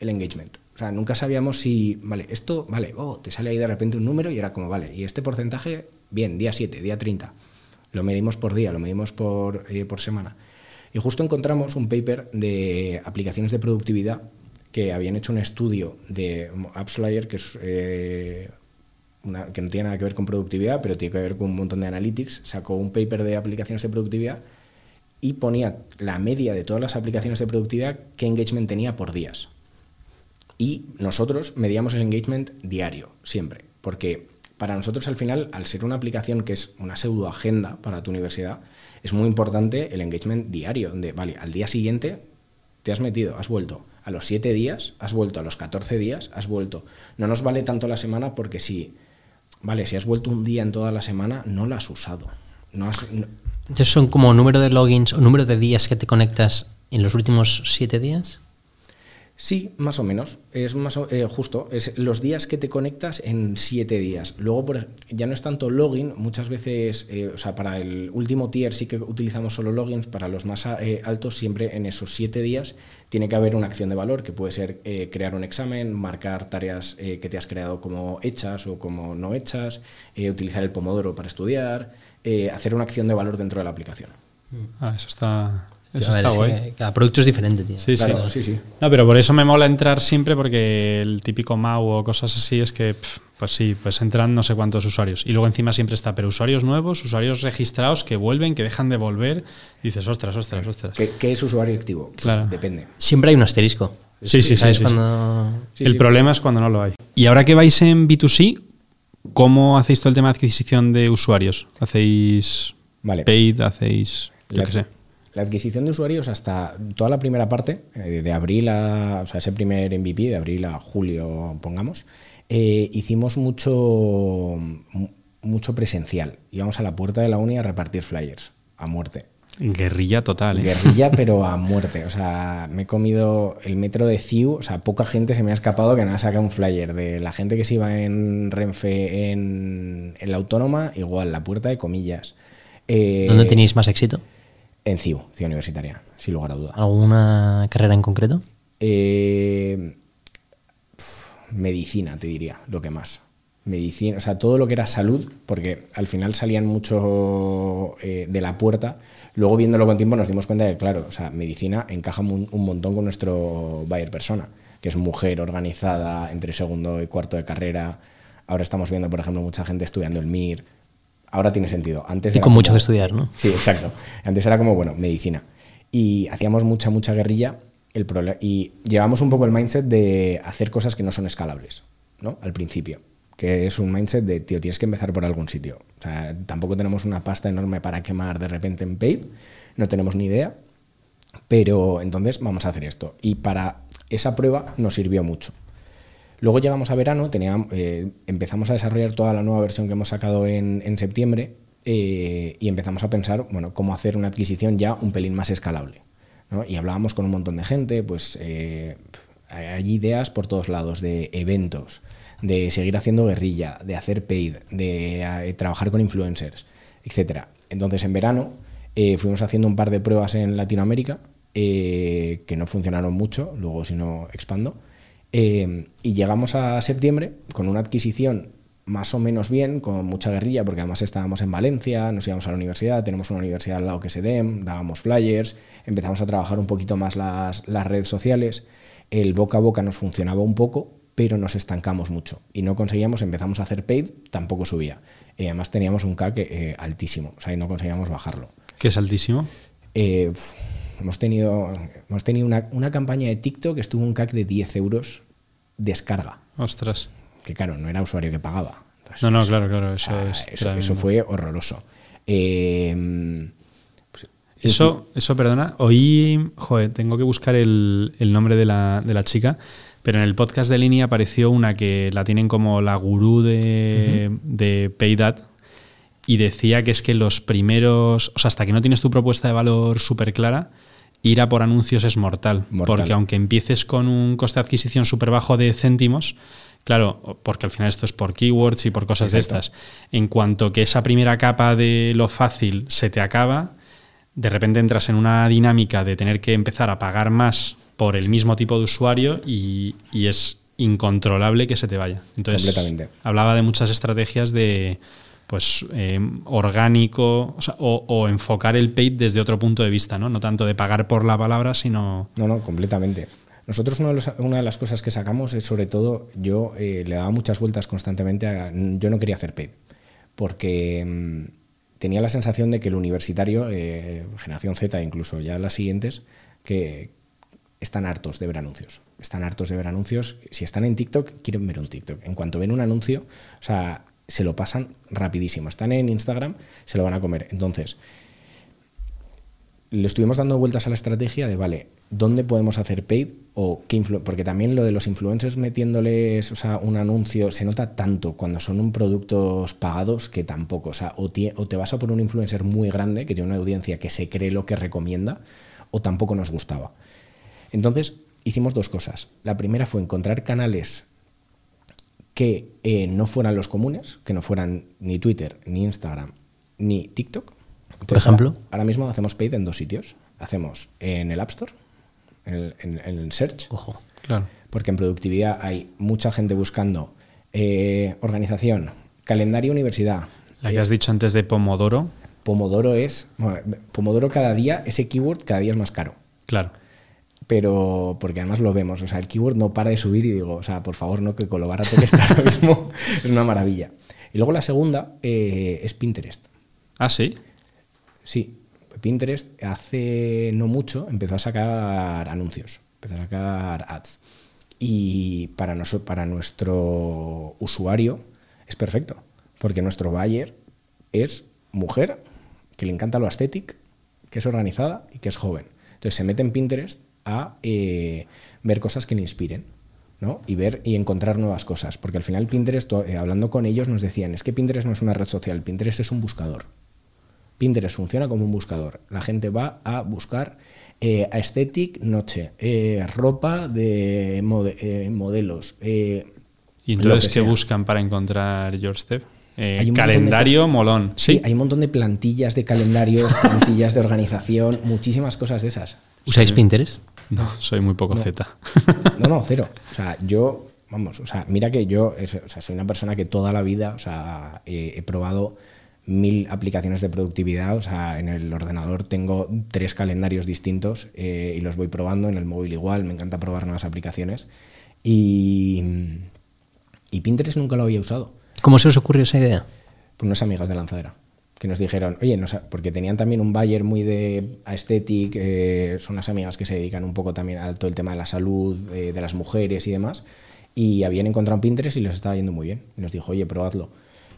el engagement. O sea, nunca sabíamos si, vale, esto, vale, oh, te sale ahí de repente un número y era como, vale, y este porcentaje, bien, día 7, día 30. Lo medimos por día, lo medimos por, eh, por semana. Y justo encontramos un paper de aplicaciones de productividad que habían hecho un estudio de AppsFlyer, que eh, que no tiene nada que ver con productividad, pero tiene que ver con un montón de analytics. Sacó un paper de aplicaciones de productividad y ponía la media de todas las aplicaciones de productividad qué engagement tenía por días. Y nosotros medíamos el engagement diario, siempre, porque para nosotros al final, al ser una aplicación que es una pseudo agenda para tu universidad, es muy importante el engagement diario, donde, vale, al día siguiente te has metido, has vuelto a los 7 días, has vuelto a los 14 días, has vuelto. No nos vale tanto la semana porque si, vale, si has vuelto un día en toda la semana, no la has usado. No has, Entonces son como número de logins o número de días que te conectas en los últimos siete días. Sí, más o menos. Es más eh, justo. Es los días que te conectas en siete días. Luego por ya no es tanto login. Muchas veces, eh, o sea, para el último tier sí que utilizamos solo logins. Para los más eh, altos, siempre en esos siete días tiene que haber una acción de valor que puede ser crear un examen, marcar tareas que te has creado como hechas o como no hechas, utilizar el pomodoro para estudiar, hacer una acción de valor dentro de la aplicación. Ah, eso está, eso A ver, está es guay. que cada producto es diferente, tío. Sí, Claro, sí. sí, sí. No, pero por eso me mola entrar siempre porque el típico MAU o cosas así es que, pues sí, pues entran no sé cuántos usuarios. Y luego encima siempre está, pero usuarios nuevos, usuarios registrados que vuelven, que dejan de volver. Y dices, ostras, ostras, ostras. ¿Qué, qué es usuario activo? Pues Claro. Depende. Siempre hay un asterisco. Sí, sí, sí. Cuando... Sí, el sí. problema es cuando no lo hay. Y ahora que vais en B2C, ¿cómo hacéis todo el tema de adquisición de usuarios? ¿Hacéis Vale. paid? ¿Hacéis, yo La, qué sé? La adquisición de usuarios hasta toda la primera parte, eh, de abril a, o sea, ese primer MVP, de abril a julio, pongamos, eh, hicimos mucho, mu- mucho presencial. Íbamos a la puerta de la uni a repartir flyers, a muerte. Guerrilla total, ¿eh? Guerrilla, pero a muerte. O sea, me he comido el metro de CIU. O sea, poca gente se me ha escapado que nada saca un flyer. De la gente que se iba en Renfe en, en la autónoma, igual, la puerta de comillas. Eh, ¿Dónde tenéis más éxito? En CIU, CIU Universitaria, sin lugar a duda. ¿Alguna carrera en concreto? Eh, pf, medicina, te diría, lo que más. Medicina, o sea, todo lo que era salud, porque al final salían mucho eh, de la puerta. Luego, viéndolo con tiempo, nos dimos cuenta de que, claro, o sea, medicina encaja un, un montón con nuestro buyer persona, que es mujer organizada entre segundo y cuarto de carrera. Ahora estamos viendo, por ejemplo, mucha gente estudiando el MIR. Ahora tiene sentido. Antes Y con mucho que estudiar, ¿no? Sí, exacto. Antes era como, bueno, medicina. Y hacíamos mucha, mucha guerrilla. El y llevamos un poco el mindset de hacer cosas que no son escalables, ¿no? Al principio. Que es un mindset de, tío, tienes que empezar por algún sitio. O sea, tampoco tenemos una pasta enorme para quemar de repente en paid. No tenemos ni idea. Pero entonces vamos a hacer esto. Y para esa prueba nos sirvió mucho. Luego llegamos a verano, eh, empezamos a desarrollar toda la nueva versión que hemos sacado en, septiembre eh, y empezamos a pensar, bueno, cómo hacer una adquisición ya un pelín más escalable. Y hablábamos con un montón de gente, pues eh, hay ideas por todos lados de eventos, de seguir haciendo guerrilla, de hacer paid, de trabajar con influencers, etcétera. Entonces en verano fuimos haciendo un par de pruebas en Latinoamérica que no funcionaron mucho, luego si no expando. Eh, y llegamos a septiembre con una adquisición más o menos bien, con mucha guerrilla, porque además estábamos en Valencia, nos íbamos a la universidad, tenemos una universidad al lado que se dem, dábamos flyers, empezamos a trabajar un poquito más las, las redes sociales, el boca a boca nos funcionaba un poco, pero nos estancamos mucho y no conseguíamos, empezamos a hacer paid, tampoco subía. Y además teníamos un CAC eh, altísimo, o sea, y no conseguíamos bajarlo. Que es altísimo. Eh, hemos tenido, hemos tenido una, una campaña de TikTok que estuvo un CAC de 10 euros descarga, Ostras. que claro, no era usuario que pagaba. Entonces, No, no, eso- claro, claro. Eso, ah, es eso, fue horroroso. Eh, pues, Eso, eso, perdona. Oí, joder, tengo que buscar el, el nombre de la, de la chica, pero en el podcast de línea apareció una que la tienen como la gurú de, de Paydat y decía que es que los primeros, o sea, hasta que no tienes tu propuesta de valor súper clara, ir a por anuncios es mortal, Mortal. Porque aunque empieces con un coste de adquisición súper bajo de céntimos, claro, porque al final esto es por keywords y por cosas de estas, en cuanto que esa primera capa de lo fácil se te acaba, de repente entras en una dinámica de tener que empezar a pagar más por el mismo tipo de usuario y, y es incontrolable que se te vaya. Entonces, Completamente. hablaba de muchas estrategias de pues eh, orgánico o, enfocar el paid desde otro punto de vista, ¿no? No tanto de pagar por la palabra, sino No, no, completamente. Nosotros una de las cosas que sacamos es sobre todo, yo eh, le daba muchas vueltas constantemente a... Yo no quería hacer paid, porque mm, tenía la sensación de que el universitario, eh, generación Z incluso ya las siguientes, que están hartos de ver anuncios. Están hartos de ver anuncios. Si están en TikTok, quieren ver un TikTok. En cuanto ven un anuncio, o sea, se lo pasan rapidísimo. Están en Instagram, se lo van a comer. Entonces, le estuvimos dando vueltas a la estrategia de, vale, ¿dónde podemos hacer paid? O qué porque también lo de los influencers metiéndoles o sea, un anuncio se nota tanto cuando son un productos pagados que tampoco. O sea, o, o te vas a por un influencer muy grande que tiene una audiencia que se cree lo que recomienda, o tampoco nos gustaba. Entonces, hicimos dos cosas. La primera fue encontrar canales que eh, no fueran los comunes, que no fueran ni Twitter, ni Instagram, ni TikTok. Por ejemplo. Ahora, ahora mismo hacemos paid en dos sitios. Hacemos en el App Store, en el, en- en el Search, Ojo. Claro. porque en productividad hay mucha gente buscando eh, organización, calendario universidad. La que has dicho antes de Pomodoro, Pomodoro es. bueno, Pomodoro cada día, ese keyword cada día es más caro. claro. Pero, porque además lo vemos, o sea, el keyword no para de subir y digo, o sea, por favor, no, que con lo barato que está ahora mismo es una maravilla. Y luego la segunda eh, es Pinterest. Ah, sí. Sí, Pinterest hace no mucho empezó a sacar anuncios, empezó a sacar ads. Y para, noso- para nuestro usuario es perfecto, porque nuestro buyer es mujer que le encanta lo aesthetic, que es organizada y que es joven. Entonces se mete en Pinterest a eh, ver cosas que le inspiren. ¿no? Y ver y encontrar nuevas cosas. Porque al final Pinterest, eh, hablando con ellos, nos decían, es que Pinterest no es una red social, Pinterest es un buscador. Pinterest funciona como un buscador. La gente va a buscar eh, aesthetic noche, eh, ropa de mode- eh, modelos. eh, ¿Y entonces qué sea. buscan para encontrar Your Step? Eh, calendario molón. Sí, Sí. hay un montón de plantillas de calendarios, plantillas de organización, muchísimas cosas de esas. ¿Usáis Pinterest? No, soy muy poco Z. No, no, cero. O sea, yo, vamos, o sea, mira que yo o sea, soy una persona que toda la vida, o sea, he probado mil aplicaciones de productividad, o sea, en el ordenador tengo tres calendarios distintos eh, y los voy probando, en el móvil igual, me encanta probar nuevas aplicaciones y, y Pinterest nunca lo había usado ¿Cómo se os ocurrió esa idea? por unas amigas de lanzadera que nos dijeron, oye, no sa- porque tenían también un buyer muy de aesthetic, eh, son unas amigas que se dedican un poco también a todo el tema de la salud, eh, de las mujeres y demás, y habían encontrado un Pinterest y les estaba yendo muy bien. Y nos dijo, oye, probadlo.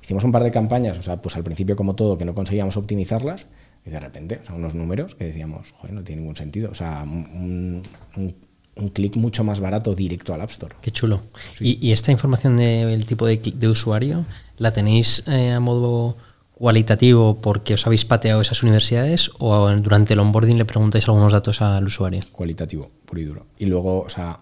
Hicimos un par de campañas, o sea, pues al principio como todo, que no conseguíamos optimizarlas, y de repente, o sea, unos números que decíamos, joder, no tiene ningún sentido. O sea, un, un- un clic mucho más barato directo al App Store. Qué chulo. ¿Y, y esta información del tipo de, de usuario la tenéis eh, a modo cualitativo porque os habéis pateado esas universidades o durante el onboarding le preguntáis algunos datos al usuario? cualitativo, puro y duro. Y luego, o sea,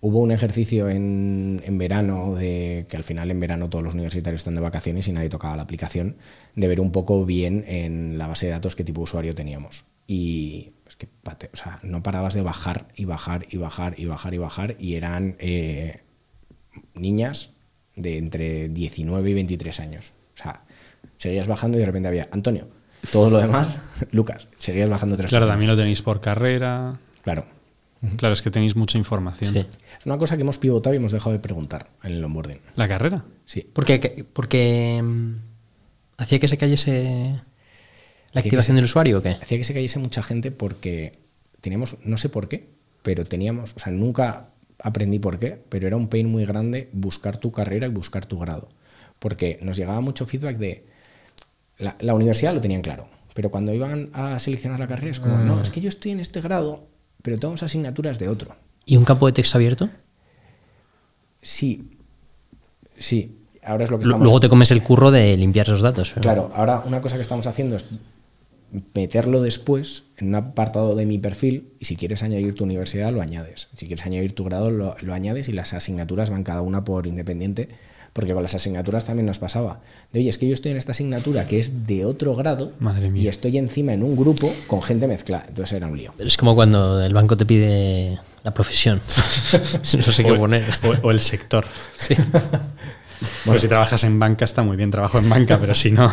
hubo un ejercicio en, en verano, de que al final en verano todos los universitarios están de vacaciones y nadie tocaba la aplicación, de ver un poco bien en la base de datos qué tipo de usuario teníamos. Y es que, o sea, no parabas de bajar y bajar y bajar y bajar y bajar y eran eh, niñas de entre 19 y 23 años. O sea, seguías bajando y de repente había Antonio. Todo lo demás, Lucas, seguías bajando tres Claro, también lo tenéis por carrera. Claro. Claro, es que tenéis mucha información. Sí. Es una cosa que hemos pivotado y hemos dejado de preguntar en el onboarding. ¿La carrera? Sí. Porque, porque mm, hacía que se cayese la activación se- del usuario o qué? Hacía que se cayese mucha gente porque teníamos, no sé por qué, pero teníamos, o sea, nunca aprendí por qué, pero era un pain muy grande buscar tu carrera y buscar tu grado. Porque nos llegaba mucho feedback de. La, la universidad lo tenían claro, pero cuando iban a seleccionar la carrera es como, no, es que yo estoy en este grado, pero tengo asignaturas de otro. ¿Y un campo de texto abierto? Sí, sí. Ahora es lo que estamos Luego te comes el curro de limpiar esos datos. pero- Claro, ahora una cosa que estamos haciendo es meterlo después en un apartado de mi perfil y si quieres añadir tu universidad lo añades. Si quieres añadir tu grado lo, lo añades y las asignaturas van cada una por independiente, porque con las asignaturas también nos pasaba. De oye, es que yo estoy en esta asignatura que es de otro grado Madre mía. y estoy encima en un grupo con gente mezclada. Entonces era un lío. Pero es como cuando el banco te pide la profesión. no sé qué O- poner. O, o el sector. Sí. Bueno, si trabajas en banca está muy bien, trabajo en banca, pero si no.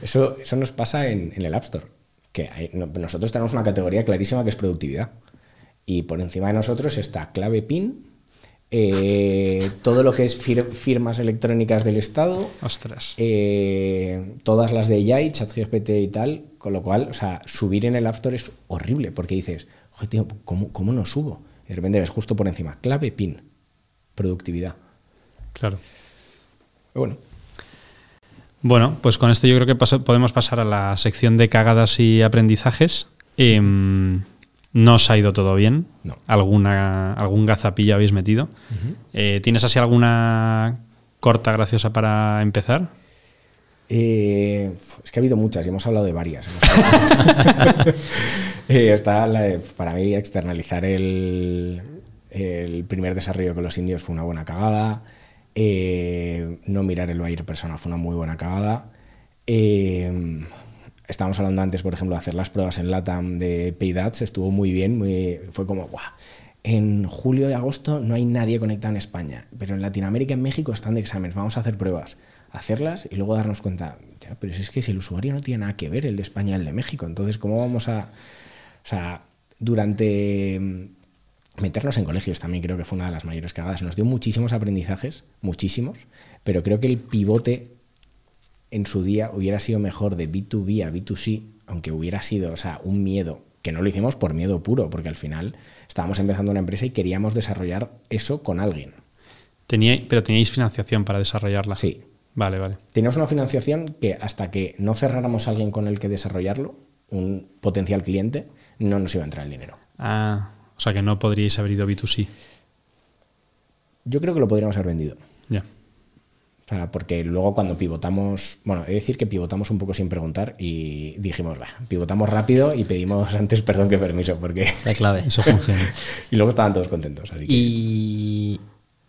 Eso, eso nos pasa en, en el App Store. Que hay- no- nosotros tenemos una categoría clarísima que es productividad. Y por encima de nosotros está clave PIN, eh, todo lo que es fir- firmas electrónicas del Estado, Ostras. eh, todas las de AI, ChatGPT y tal. Con lo cual, o sea, subir en el App Store es horrible porque dices, oye, tío, ¿cómo, cómo no subo? Y de repente ves justo por encima, clave PIN, productividad. Claro. Pero bueno, Bueno, pues con esto yo creo que paso- podemos pasar a la sección de cagadas y aprendizajes. Em, no os ha ido todo bien. No. Alguna, algún gazapillo habéis metido. Eh, ¿Tienes así alguna corta graciosa para empezar? Eh, es que ha habido muchas y hemos hablado de varias. Hablado- Eh, está la de- para mí, externalizar el, el primer desarrollo con los indios fue una buena cagada. Eh, no mirar el buyer persona fue una muy buena cagada. Estábamos hablando antes, por ejemplo, de hacer las pruebas en LATAM de Paid estuvo muy bien, fue como, guau, en julio y agosto no hay nadie conectado en España, pero en Latinoamérica y en México están de exámenes, vamos a hacer pruebas, hacerlas y luego darnos cuenta, ya, pero si es que si el usuario no tiene nada que ver el de España y el de México, entonces, ¿cómo vamos a...? O sea, durante mm, meternos en colegios también creo que fue una de las mayores cagadas. Nos dio muchísimos aprendizajes, muchísimos, pero creo que el pivote en su día hubiera sido mejor de B2B a B2C, aunque hubiera sido, o sea, un miedo, que no lo hicimos por miedo puro, porque al final estábamos empezando una empresa y queríamos desarrollar eso con alguien. Tenía, pero teníais financiación para desarrollarla. Sí. Vale, vale. Teníamos una financiación que hasta que no cerráramos a alguien con el que desarrollarlo, un potencial cliente, no nos iba a entrar el dinero. Ah, o sea que no podríais haber ido B2C. Yo creo que lo podríamos haber vendido. Ya. O sea, porque luego cuando pivotamos, bueno, he de decir que pivotamos un poco sin preguntar y dijimos, va, pivotamos rápido y pedimos antes perdón que permiso, porque... La clave. Eso funciona. y luego estaban todos contentos. Así que, Y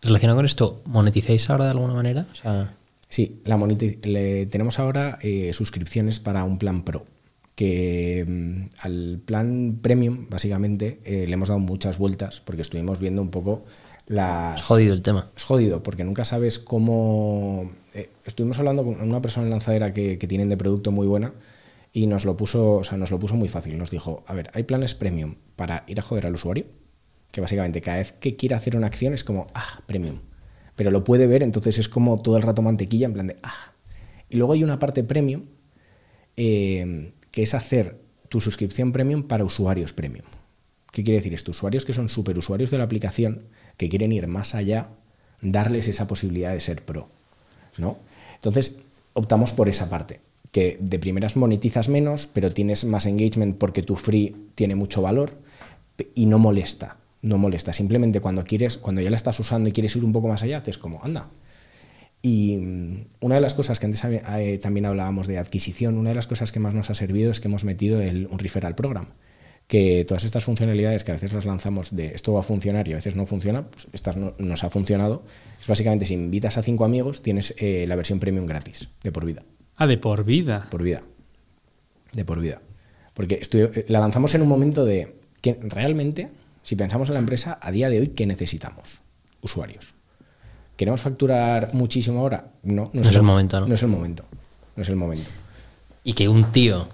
relacionado con esto, ¿monetizáis ahora de alguna manera? O sea, Sí, la le- tenemos ahora eh, suscripciones para un plan pro, que mm, al plan premium, básicamente, eh, le hemos dado muchas vueltas porque estuvimos viendo un poco las... es jodido el tema. Es jodido, porque nunca sabes cómo... eh, estuvimos hablando con una persona en lanzadera que, que tienen de producto muy buena y nos lo, puso, o sea, nos lo puso muy fácil. Nos dijo, a ver, hay planes premium para ir a joder al usuario, que básicamente cada vez que quiere hacer una acción es como, ah, premium. Pero lo puede ver, entonces es como todo el rato mantequilla, en plan de, ah. Y luego hay una parte premium, eh, que es hacer tu suscripción premium para usuarios premium. ¿Qué quiere decir esto? Usuarios que son super usuarios de la aplicación, que quieren ir más allá, darles esa posibilidad de ser pro. ¿no? Entonces, optamos por esa parte, que de primeras monetizas menos, pero tienes más engagement porque tu free tiene mucho valor y no molesta. No molesta. Simplemente cuando quieres, cuando ya la estás usando y quieres ir un poco más allá, haces como, anda, y mm, una de las cosas que antes eh, también hablábamos de adquisición, una de las cosas que más nos ha servido es que hemos metido el, un referral program. Que todas estas funcionalidades que a veces las lanzamos de esto va a funcionar y a veces no funciona, pues estas no- nos ha funcionado. Es básicamente si invitas a cinco amigos, tienes eh, la versión premium gratis, de por vida. Ah, de por vida. Por vida. De por vida. Porque estoy- eh, la lanzamos en un momento de que realmente, si pensamos en la empresa, a día de hoy, ¿qué necesitamos? Usuarios. ¿Queremos facturar muchísimo ahora? No, No es el momento, ¿no? No es el momento. No es el momento. Y que un tío,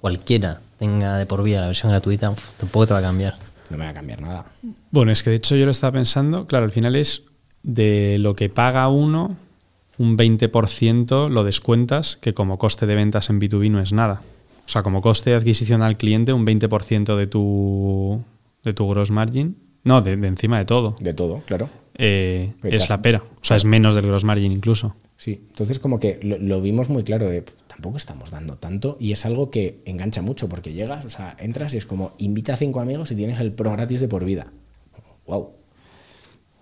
cualquiera, tenga de por vida la versión gratuita, uf, tampoco te va a cambiar. No me va a cambiar nada. Bueno, es que de hecho yo lo estaba pensando, claro, al final es de lo que paga uno, un 20% lo descuentas, que como coste de ventas en B2B no es nada. O sea, como coste de adquisición al cliente, un 20% de tu, de tu gross margin, no, de, de encima de todo, De todo, claro. eh, es la pera. O sea, es menos del gross margin incluso. Sí. Entonces, como que lo, lo vimos muy claro de "Pff, tampoco estamos dando tanto y es algo que engancha mucho porque llegas, o sea, entras y es como invita a cinco amigos y tienes el pro gratis de por vida. ¡Wow! O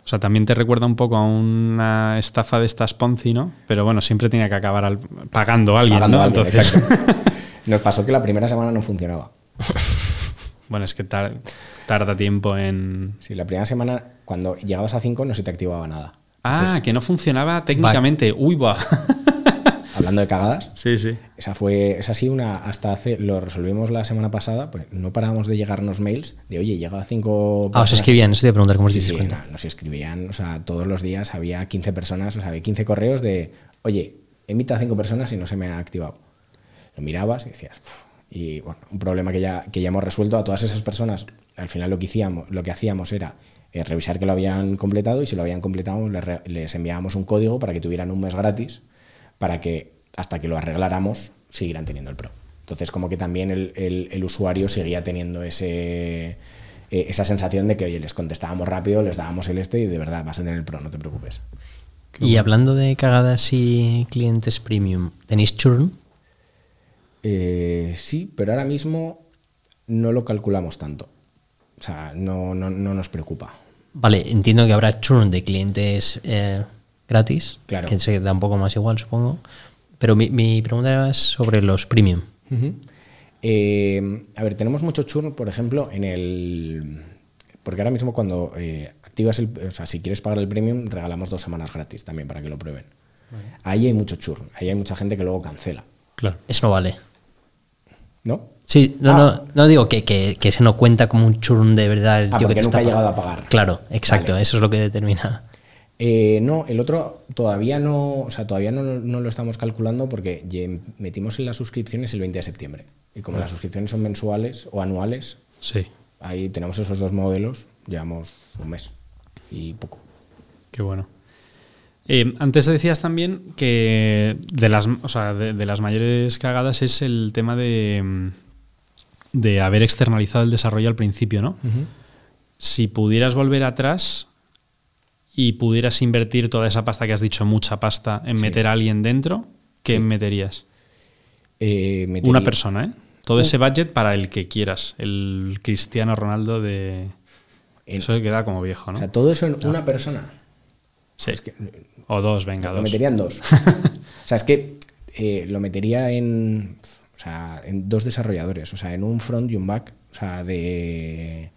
sea, también te recuerda un poco a una estafa de estas Ponzi, ¿no? Pero bueno, siempre tenía que acabar al- pagando a alguien, Pagando ¿no? a alguien, Entonces, exacto. Nos pasó que la primera semana no funcionaba. bueno, es que tar- tarda tiempo en... Sí, la primera semana, cuando llegabas a 5, no se te activaba nada. Ah, que no funcionaba técnicamente. Uy, va. Hablando de cagadas, sí, sí. esa fue, esa sí una, hasta hace, lo resolvimos la semana pasada, pues no parábamos de llegarnos mails de, oye, llega a 5 Ah, os escribían, eso te iba a preguntar cómo os Sí, dices sí, cuenta. no, nos escribían, o sea, todos los días había 15 personas, o sea, había 15 correos de, oye, emita a 5 personas y no se me ha activado. Lo mirabas y decías, "Uf". y bueno, un problema que ya, que ya hemos resuelto a todas esas personas. Al final lo que hacíamos, lo que hacíamos era eh, revisar que lo habían completado y si lo habían completado les, les enviábamos un código para que tuvieran un mes gratis para que hasta que lo arregláramos siguieran teniendo el Pro. Entonces como que también el, el- el usuario seguía teniendo ese, eh, esa sensación de que, oye, les contestábamos rápido, les dábamos el este y de verdad vas a tener el Pro, no te preocupes. Y hablando de cagadas y clientes premium, ¿tenéis churn? Eh, sí, pero ahora mismo no lo calculamos tanto. O sea, no, no, no nos preocupa. Vale, entiendo que habrá churn de clientes eh, gratis, Claro. que se da un poco más igual, supongo. Pero mi, mi pregunta era sobre los premium. Eh, a ver, tenemos mucho churn, por ejemplo, en el. Porque ahora mismo cuando eh, activas el. O sea, si quieres pagar el premium, regalamos dos semanas gratis también para que lo prueben. Ahí hay mucho churn. Ahí hay mucha gente que luego cancela. Claro. Eso no vale. ¿No? Sí, no, Ah. no, no digo que, que, que ese no cuenta como un churn de verdad. El Ah, tío que te nunca está ha llegado a pagar. Claro, exacto, Vale. eso es lo que determina. Eh, no, el otro todavía no, o sea, todavía no, no lo estamos calculando porque metimos en las suscripciones el 20 de septiembre. Y como las suscripciones son mensuales o anuales, Sí. ahí tenemos esos dos modelos, llevamos un mes y poco. Qué bueno. Eh, antes decías también que de las, o sea, de, de las mayores cagadas es el tema de, mm, de haber externalizado el desarrollo al principio, ¿no? Si pudieras volver atrás y pudieras invertir toda esa pasta que has dicho, mucha pasta, en Sí. meter a alguien dentro, ¿qué Sí. meterías? Eh, metería- Una persona, ¿eh? Todo Un- ese budget para el que quieras. El Cristiano Ronaldo de... En- Eso queda como viejo, O ¿no? sea, todo eso en una persona. Sí. Es que O dos, venga, lo dos. metería en dos. o sea, es que eh, lo metería en, o sea, en dos desarrolladores, o sea, en un front y un back, o sea, de,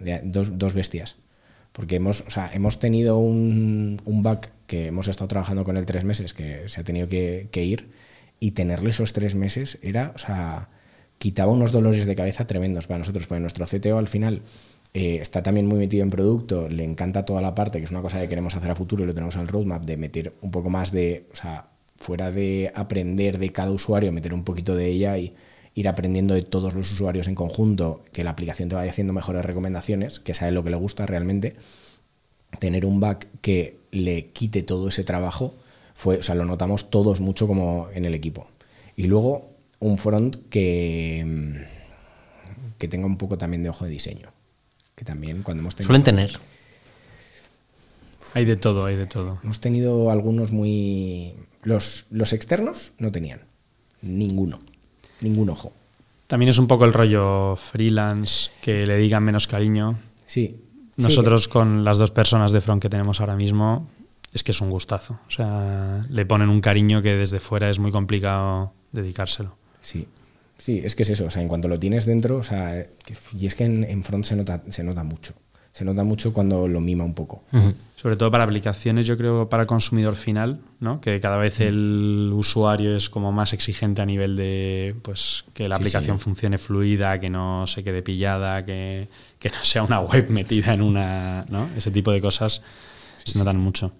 de dos, dos bestias. Porque hemos, o sea, hemos tenido un, un back que hemos estado trabajando con él tres meses, que se ha tenido que, que ir, y tenerle esos tres meses era, o sea, quitaba unos dolores de cabeza tremendos para nosotros, porque nuestro CTO al final eh, está también muy metido en producto, le encanta toda la parte, que es una cosa que queremos hacer a futuro y lo tenemos en el roadmap, de meter un poco más de, o sea, fuera de aprender de cada usuario, meter un poquito de ella y ir aprendiendo de todos los usuarios en conjunto, que la aplicación te vaya haciendo mejores recomendaciones, que sabe lo que le gusta realmente, tener un back que le quite todo ese trabajo, fue, o sea, lo notamos todos mucho como en el equipo. Y luego un front que, mm, que tenga un poco también de ojo de diseño. Que también cuando hemos tenido, Suelen tener. Hay de todo, hay de todo. hemos tenido algunos muy... Los, los externos no tenían. Ninguno. Ningún ojo. También es un poco el rollo freelance, que le digan menos cariño. Sí. Nosotros con las dos personas de front que tenemos ahora mismo, es que es un gustazo. O sea, le ponen un cariño que desde fuera es muy complicado dedicárselo. Sí. Sí, es que es eso. O sea, en cuanto lo tienes dentro, o sea, eh, y es que en, en front se nota, se nota mucho. Se nota mucho cuando lo mima un poco. Sobre todo para aplicaciones, yo creo para el consumidor final, ¿no? que cada vez el usuario es como más exigente a nivel de pues que la Sí, aplicación sí. funcione fluida, que no se quede pillada, que, que no sea una web metida en una. ¿no? Ese tipo de cosas se notan mucho.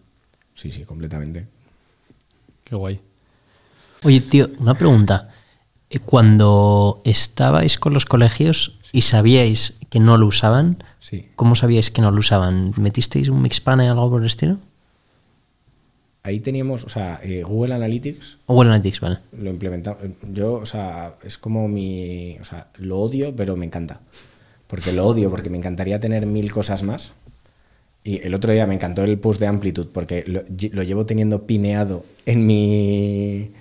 Sí, sí, completamente. Qué guay. Oye, tío, una pregunta. Eh, Cuando estabais con los colegios y sabíais que no lo usaban, Sí. ¿cómo sabíais que no lo usaban? ¿Metisteis un Mixpanel o algo por el estilo? Ahí teníamos, o sea, eh, Google Analytics Google Analytics, vale. lo implementamos. Yo, o sea, es como mi. O sea, lo odio, pero me encanta. Porque lo odio, porque me encantaría tener mil cosas más. Y el otro día me encantó el post de Amplitude, porque lo llevo teniendo pineado en mi.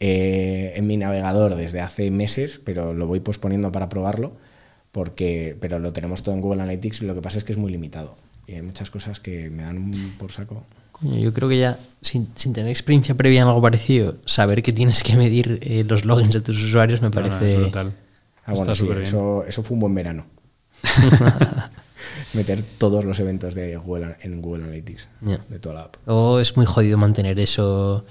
eh, en mi navegador desde hace meses, pero lo voy posponiendo para probarlo. Porque, pero lo tenemos todo en Google Analytics y lo que pasa es que es muy limitado. Y hay muchas cosas que me dan un por saco. Coño, yo creo que ya, sin, sin tener experiencia previa en algo parecido, saber que tienes que medir eh, los logins de tus usuarios me No, no, parece... es brutal. Ah, bueno, Está sí, súper bien. eso, eso fue un buen verano. Meter todos los eventos de Google en Google Analytics, de toda la app. O es muy jodido mantener eso.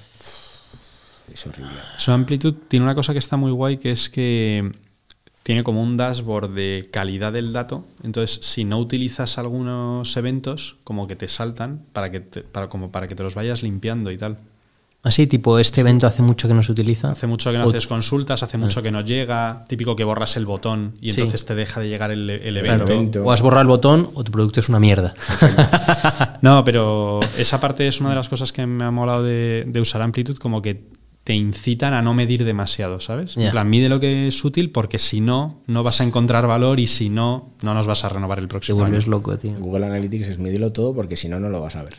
Es horrible. Su amplitud tiene una cosa que está muy guay, que es que tiene como un dashboard de calidad del dato. Entonces, si no utilizas algunos eventos, como que te saltan para que te, para, como para que te los vayas limpiando y tal. Así, tipo, este evento hace mucho que no se utiliza. Hace mucho que no O- haces consultas, hace mucho que no llega. Típico que borras el botón y Sí. entonces te deja de llegar el, el Claro, evento. evento. O has borrado el botón o tu producto es una mierda. No, pero esa parte es una de las cosas que me ha molado de, de usar Amplitude, como que te incitan a no medir demasiado, ¿sabes? En plan, mide lo que es útil porque si no, no vas a encontrar valor y si no, no nos vas a renovar el Te próximo año. loco, tío. Google Analytics es mídelo todo porque si no, no lo vas a ver.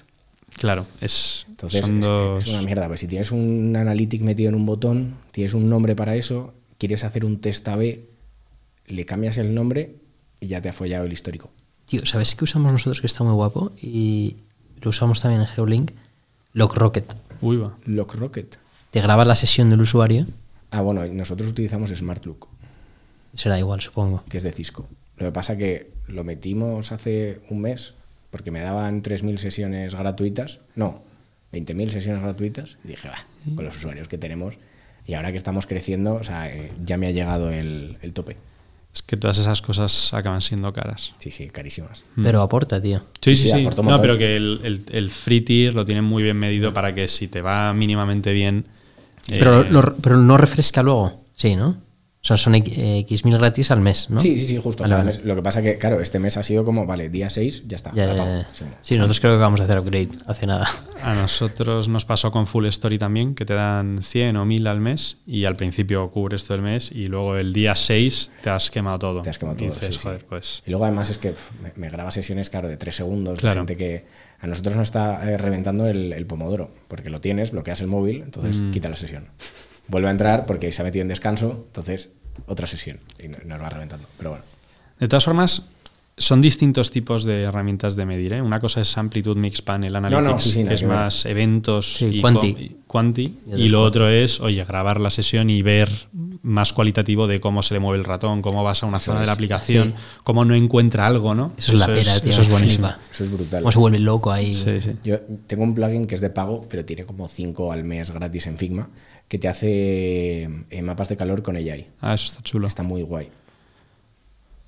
Claro, es, Entonces son es, dos... es una mierda. Pues si tienes un Analytic metido en un botón, tienes un nombre para eso, quieres hacer un test A-B, le cambias el nombre y ya te ha follado el histórico. Tío, ¿sabes qué usamos nosotros que está muy guapo? Y lo usamos también en Geolink. LockRocket. Uy, va. LockRocket. Te graba la sesión del usuario. Ah, bueno, nosotros utilizamos SmartLook, Será igual, supongo. que es de Cisco. Lo que pasa que lo metimos hace un mes porque me daban 3.000 sesiones gratuitas. No, 20.000 sesiones gratuitas. Y dije, va, con los usuarios que tenemos. Y ahora que estamos creciendo, o sea, eh, ya me ha llegado el, el tope. Es que todas esas cosas acaban siendo caras. Sí, sí, carísimas. Pero aporta, tío. Sí, Sí, sí, sí, No, pero que el, el, el free tier lo tienen muy bien medido para que si te va mínimamente bien. Pero, eh, lo- pero no refresca luego. Sí, ¿no? O sea, son X- eh, X mil gratis al mes, ¿no? Sí, sí, sí, justo. Vale, vale. Lo que pasa que, claro, este mes ha sido como, vale, día 6, ya está. Ya. Sí. Sí, nosotros creo que vamos a hacer upgrade hace nada. A nosotros nos pasó con Full Story también, que te dan 100 o 1000 al mes y al principio cubres todo el mes y luego el día 6 te has quemado todo. Te has quemado Y todo, dices, sí, sí. joder, pues. Y luego además es que me, me graba sesiones, claro, de tres segundos, de Claro. gente que a nosotros nos está eh, reventando el, el pomodoro, porque lo tienes, bloqueas el móvil, entonces Mm. quita la sesión. Vuelve a entrar porque se ha metido en descanso, entonces otra sesión y no- nos va reventando. Pero bueno, De todas formas, son distintos tipos de herramientas de medir. ¿eh? Una cosa es Amplitude Mix Panel Analytics, no, sí, sí, nada que es que ver. más eventos Sí, y Quanti. y Quanti. Y lo otro es, oye, grabar la sesión y ver más cualitativo de cómo se le mueve el ratón, cómo vas a una zona de la aplicación, cómo no encuentra algo, ¿no? Eso es la pera, tío. Eso es buenísimo. eso es brutal. Cómo se vuelve loco ahí. Sí, sí. Yo tengo un plugin que es de pago, pero tiene como 5 al mes gratis en Figma, que te hace eh, mapas de calor con AI. Ah, eso está chulo. Está muy guay.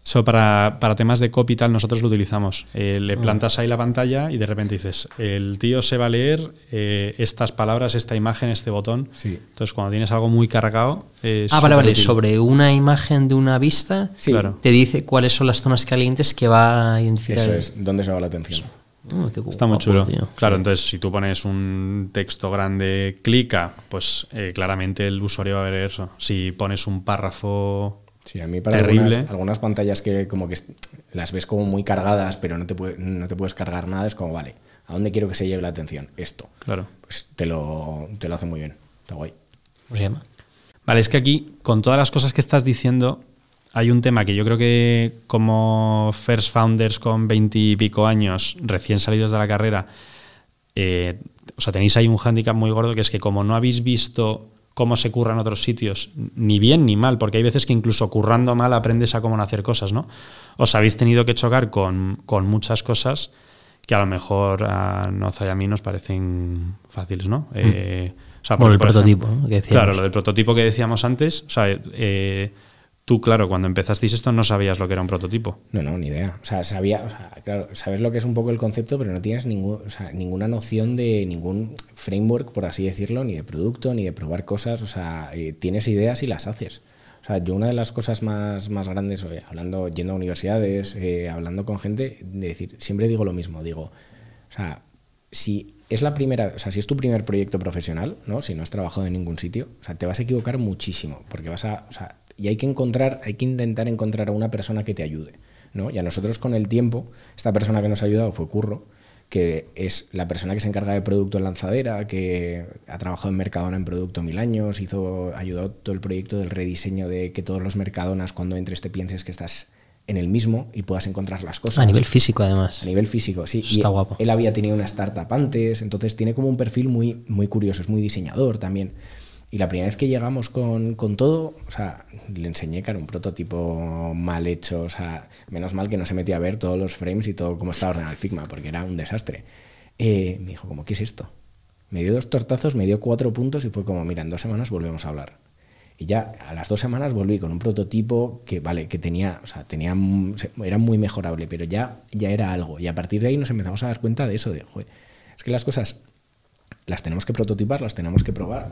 Eso para, para temas de copy y tal, nosotros lo utilizamos. Eh, Ah. le plantas ahí la pantalla y de repente dices, el tío se va a leer eh, estas palabras, esta imagen, este botón. Sí. Entonces, cuando tienes algo muy cargado. es Ah, vale, vale. Sobre una imagen de una vista, Sí, Claro. te dice cuáles son las zonas calientes que va a identificar. Eso es, ¿dónde se va la atención? Oh, qué Está muy chulo. tío. Claro, entonces si tú pones un texto grande, clica, pues eh, claramente el usuario va a ver eso. Si pones un párrafo Sí, a mí para Terrible. Algunas, algunas pantallas que como que las ves como muy cargadas, pero no te, puede- no te puedes cargar nada, es como, vale, ¿a dónde quiero que se lleve la atención? Esto. Claro. Pues te lo, te lo hace muy bien. Está guay. ¿Cómo se llama? Vale, es que aquí, con todas las cosas que estás diciendo, hay un tema que yo creo que como first founders con 20 y pico años, recién salidos de la carrera, eh, o sea, tenéis ahí un hándicap muy gordo que es que como no habéis visto cómo se curran otros sitios, ni bien ni mal, porque hay veces que incluso currando mal aprendes a cómo no hacer cosas, ¿no? Os habéis tenido que chocar con, con muchas cosas que a lo mejor a Noza y a mí nos parecen fáciles, ¿no? Eh, o sea, Bueno, porque, el por prototipo, claro, lo del prototipo que decíamos antes, o sea, eh, tú, claro, cuando empezasteis esto no sabías lo que era un prototipo. No, no, ni idea. O sea, sabía, o sea, claro, sabes lo que es un poco el concepto, pero no tienes ningún, o sea, ninguna noción de ningún framework, por así decirlo, ni de producto, ni de probar cosas. O sea, eh, tienes ideas y las haces. O sea, yo una de las cosas más, más grandes, hablando, yendo a universidades, eh, hablando con gente, de decir, siempre digo lo mismo, digo, o sea, si es la primera, o sea, si es tu primer proyecto profesional, ¿no? Si no has trabajado en ningún sitio, o sea, te vas a equivocar muchísimo, porque vas a, o sea, y hay que encontrar, hay que intentar encontrar a una persona que te ayude, ¿no? Y a nosotros con el tiempo, esta persona que nos ha ayudado fue Curro, que es la persona que se encarga de producto en Lanzadera, que ha trabajado en Mercadona en producto mil años, hizo, ayudó todo el proyecto del rediseño de que todos los Mercadonas cuando entres te pienses que estás en el mismo y puedas encontrar las cosas. A nivel físico, además. A nivel físico, sí. Eso está Y guapo. Él había tenido una startup antes, entonces tiene como un perfil muy, muy curioso, es muy diseñador también. Y la primera vez que llegamos con, con todo, o sea, le enseñé que era un prototipo mal hecho, o sea, menos mal que no se metía a ver todos los frames y todo cómo estaba ordenado el Figma, porque era un desastre. Eh, me dijo, como, ¿qué es esto? Me dio dos tortazos, me dio cuatro puntos y fue como, mira, en dos semanas volvemos a hablar. Y ya a las dos semanas volví con un prototipo que, vale, que tenía, o sea, tenía, era muy mejorable, pero ya, ya era algo. Y a partir de ahí nos empezamos a dar cuenta de eso, de, joder, es que las cosas las tenemos que prototipar, las tenemos que probar.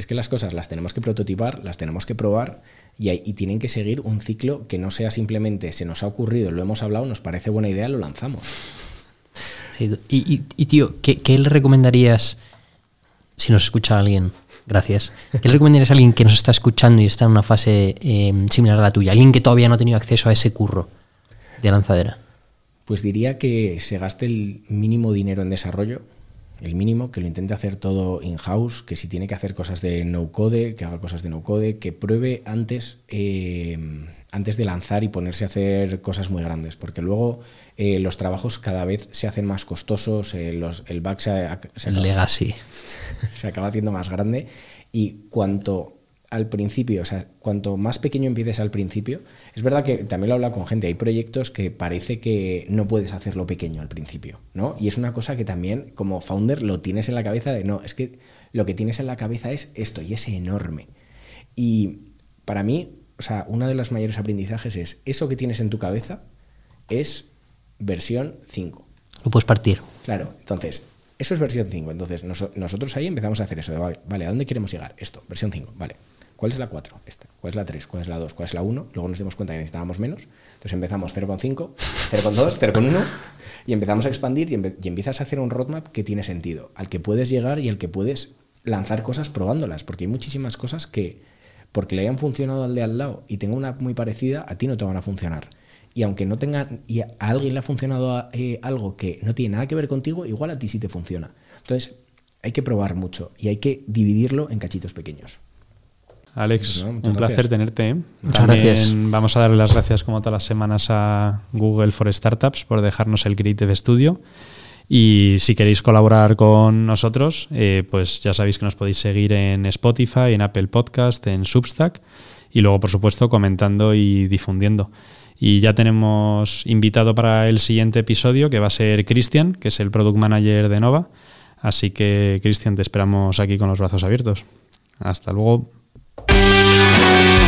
Es que las cosas las tenemos que prototipar, las tenemos que probar y, hay- y tienen que seguir un ciclo que no sea simplemente se nos ha ocurrido, lo hemos hablado, nos parece buena idea, lo lanzamos. Sí, y, y- y, tío, ¿qué, qué le recomendarías, si nos escucha alguien, gracias, qué le recomendarías a alguien que nos está escuchando y está en una fase eh, similar a la tuya? Alguien que todavía no ha tenido acceso a ese curro de lanzadera. Pues diría que se gaste el mínimo dinero en desarrollo, el mínimo, que lo intente hacer todo in-house, que si tiene que hacer cosas de no-code, que haga cosas de no-code, que pruebe antes, eh, antes de lanzar y ponerse a hacer cosas muy grandes, porque luego eh, los trabajos cada vez se hacen más costosos, eh, los, el back se, se acaba, Legacy. se acaba haciendo más grande y cuanto al principio, o sea, cuanto más pequeño empieces al principio, es verdad que también lo habla con gente, hay proyectos que parece que no puedes hacerlo pequeño al principio, ¿no? Y es una cosa que también como founder lo tienes en la cabeza de, no, es que lo que tienes en la cabeza es esto y es enorme. Y para mí, o sea, uno de los mayores aprendizajes es eso que tienes en tu cabeza es versión 5. Lo puedes partir. Claro, entonces, eso es versión 5. Entonces, nos- nosotros ahí empezamos a hacer eso. de, vale, vale, ¿a dónde queremos llegar? Esto, versión 5. Vale. ¿Cuál es la 4? Esta. ¿Cuál es la 3? ¿Cuál es la 2? ¿Cuál es la 1? Luego nos dimos cuenta que necesitábamos menos. Entonces empezamos 0,5, 0,2, 0,1 y empezamos a expandir y, y empiezas a hacer un roadmap que tiene sentido, al que puedes llegar y al que puedes lanzar cosas probándolas, porque hay muchísimas cosas que, porque le hayan funcionado al de al lado y tenga una muy parecida, a ti no te van a funcionar. Y aunque no tengan, y a alguien le ha funcionado eh, algo que no tiene nada que ver contigo, igual a ti sí te funciona. Entonces, hay que probar mucho y hay que dividirlo en cachitos pequeños. Alex, Pues un placer gracias. tenerte. ¿eh? Muchas También gracias. Vamos a darle las gracias como todas las semanas a Google for Startups por dejarnos el Creative Studio. Y si queréis colaborar con nosotros, eh, pues ya sabéis que nos podéis seguir en Spotify, en Apple Podcast, en Substack y luego, por supuesto, comentando y difundiendo. Y ya tenemos invitado para el siguiente episodio, que va a ser Cristian, que es el Product Manager de Nova. Así que, Cristian, te esperamos aquí con los brazos abiertos. Hasta luego. Música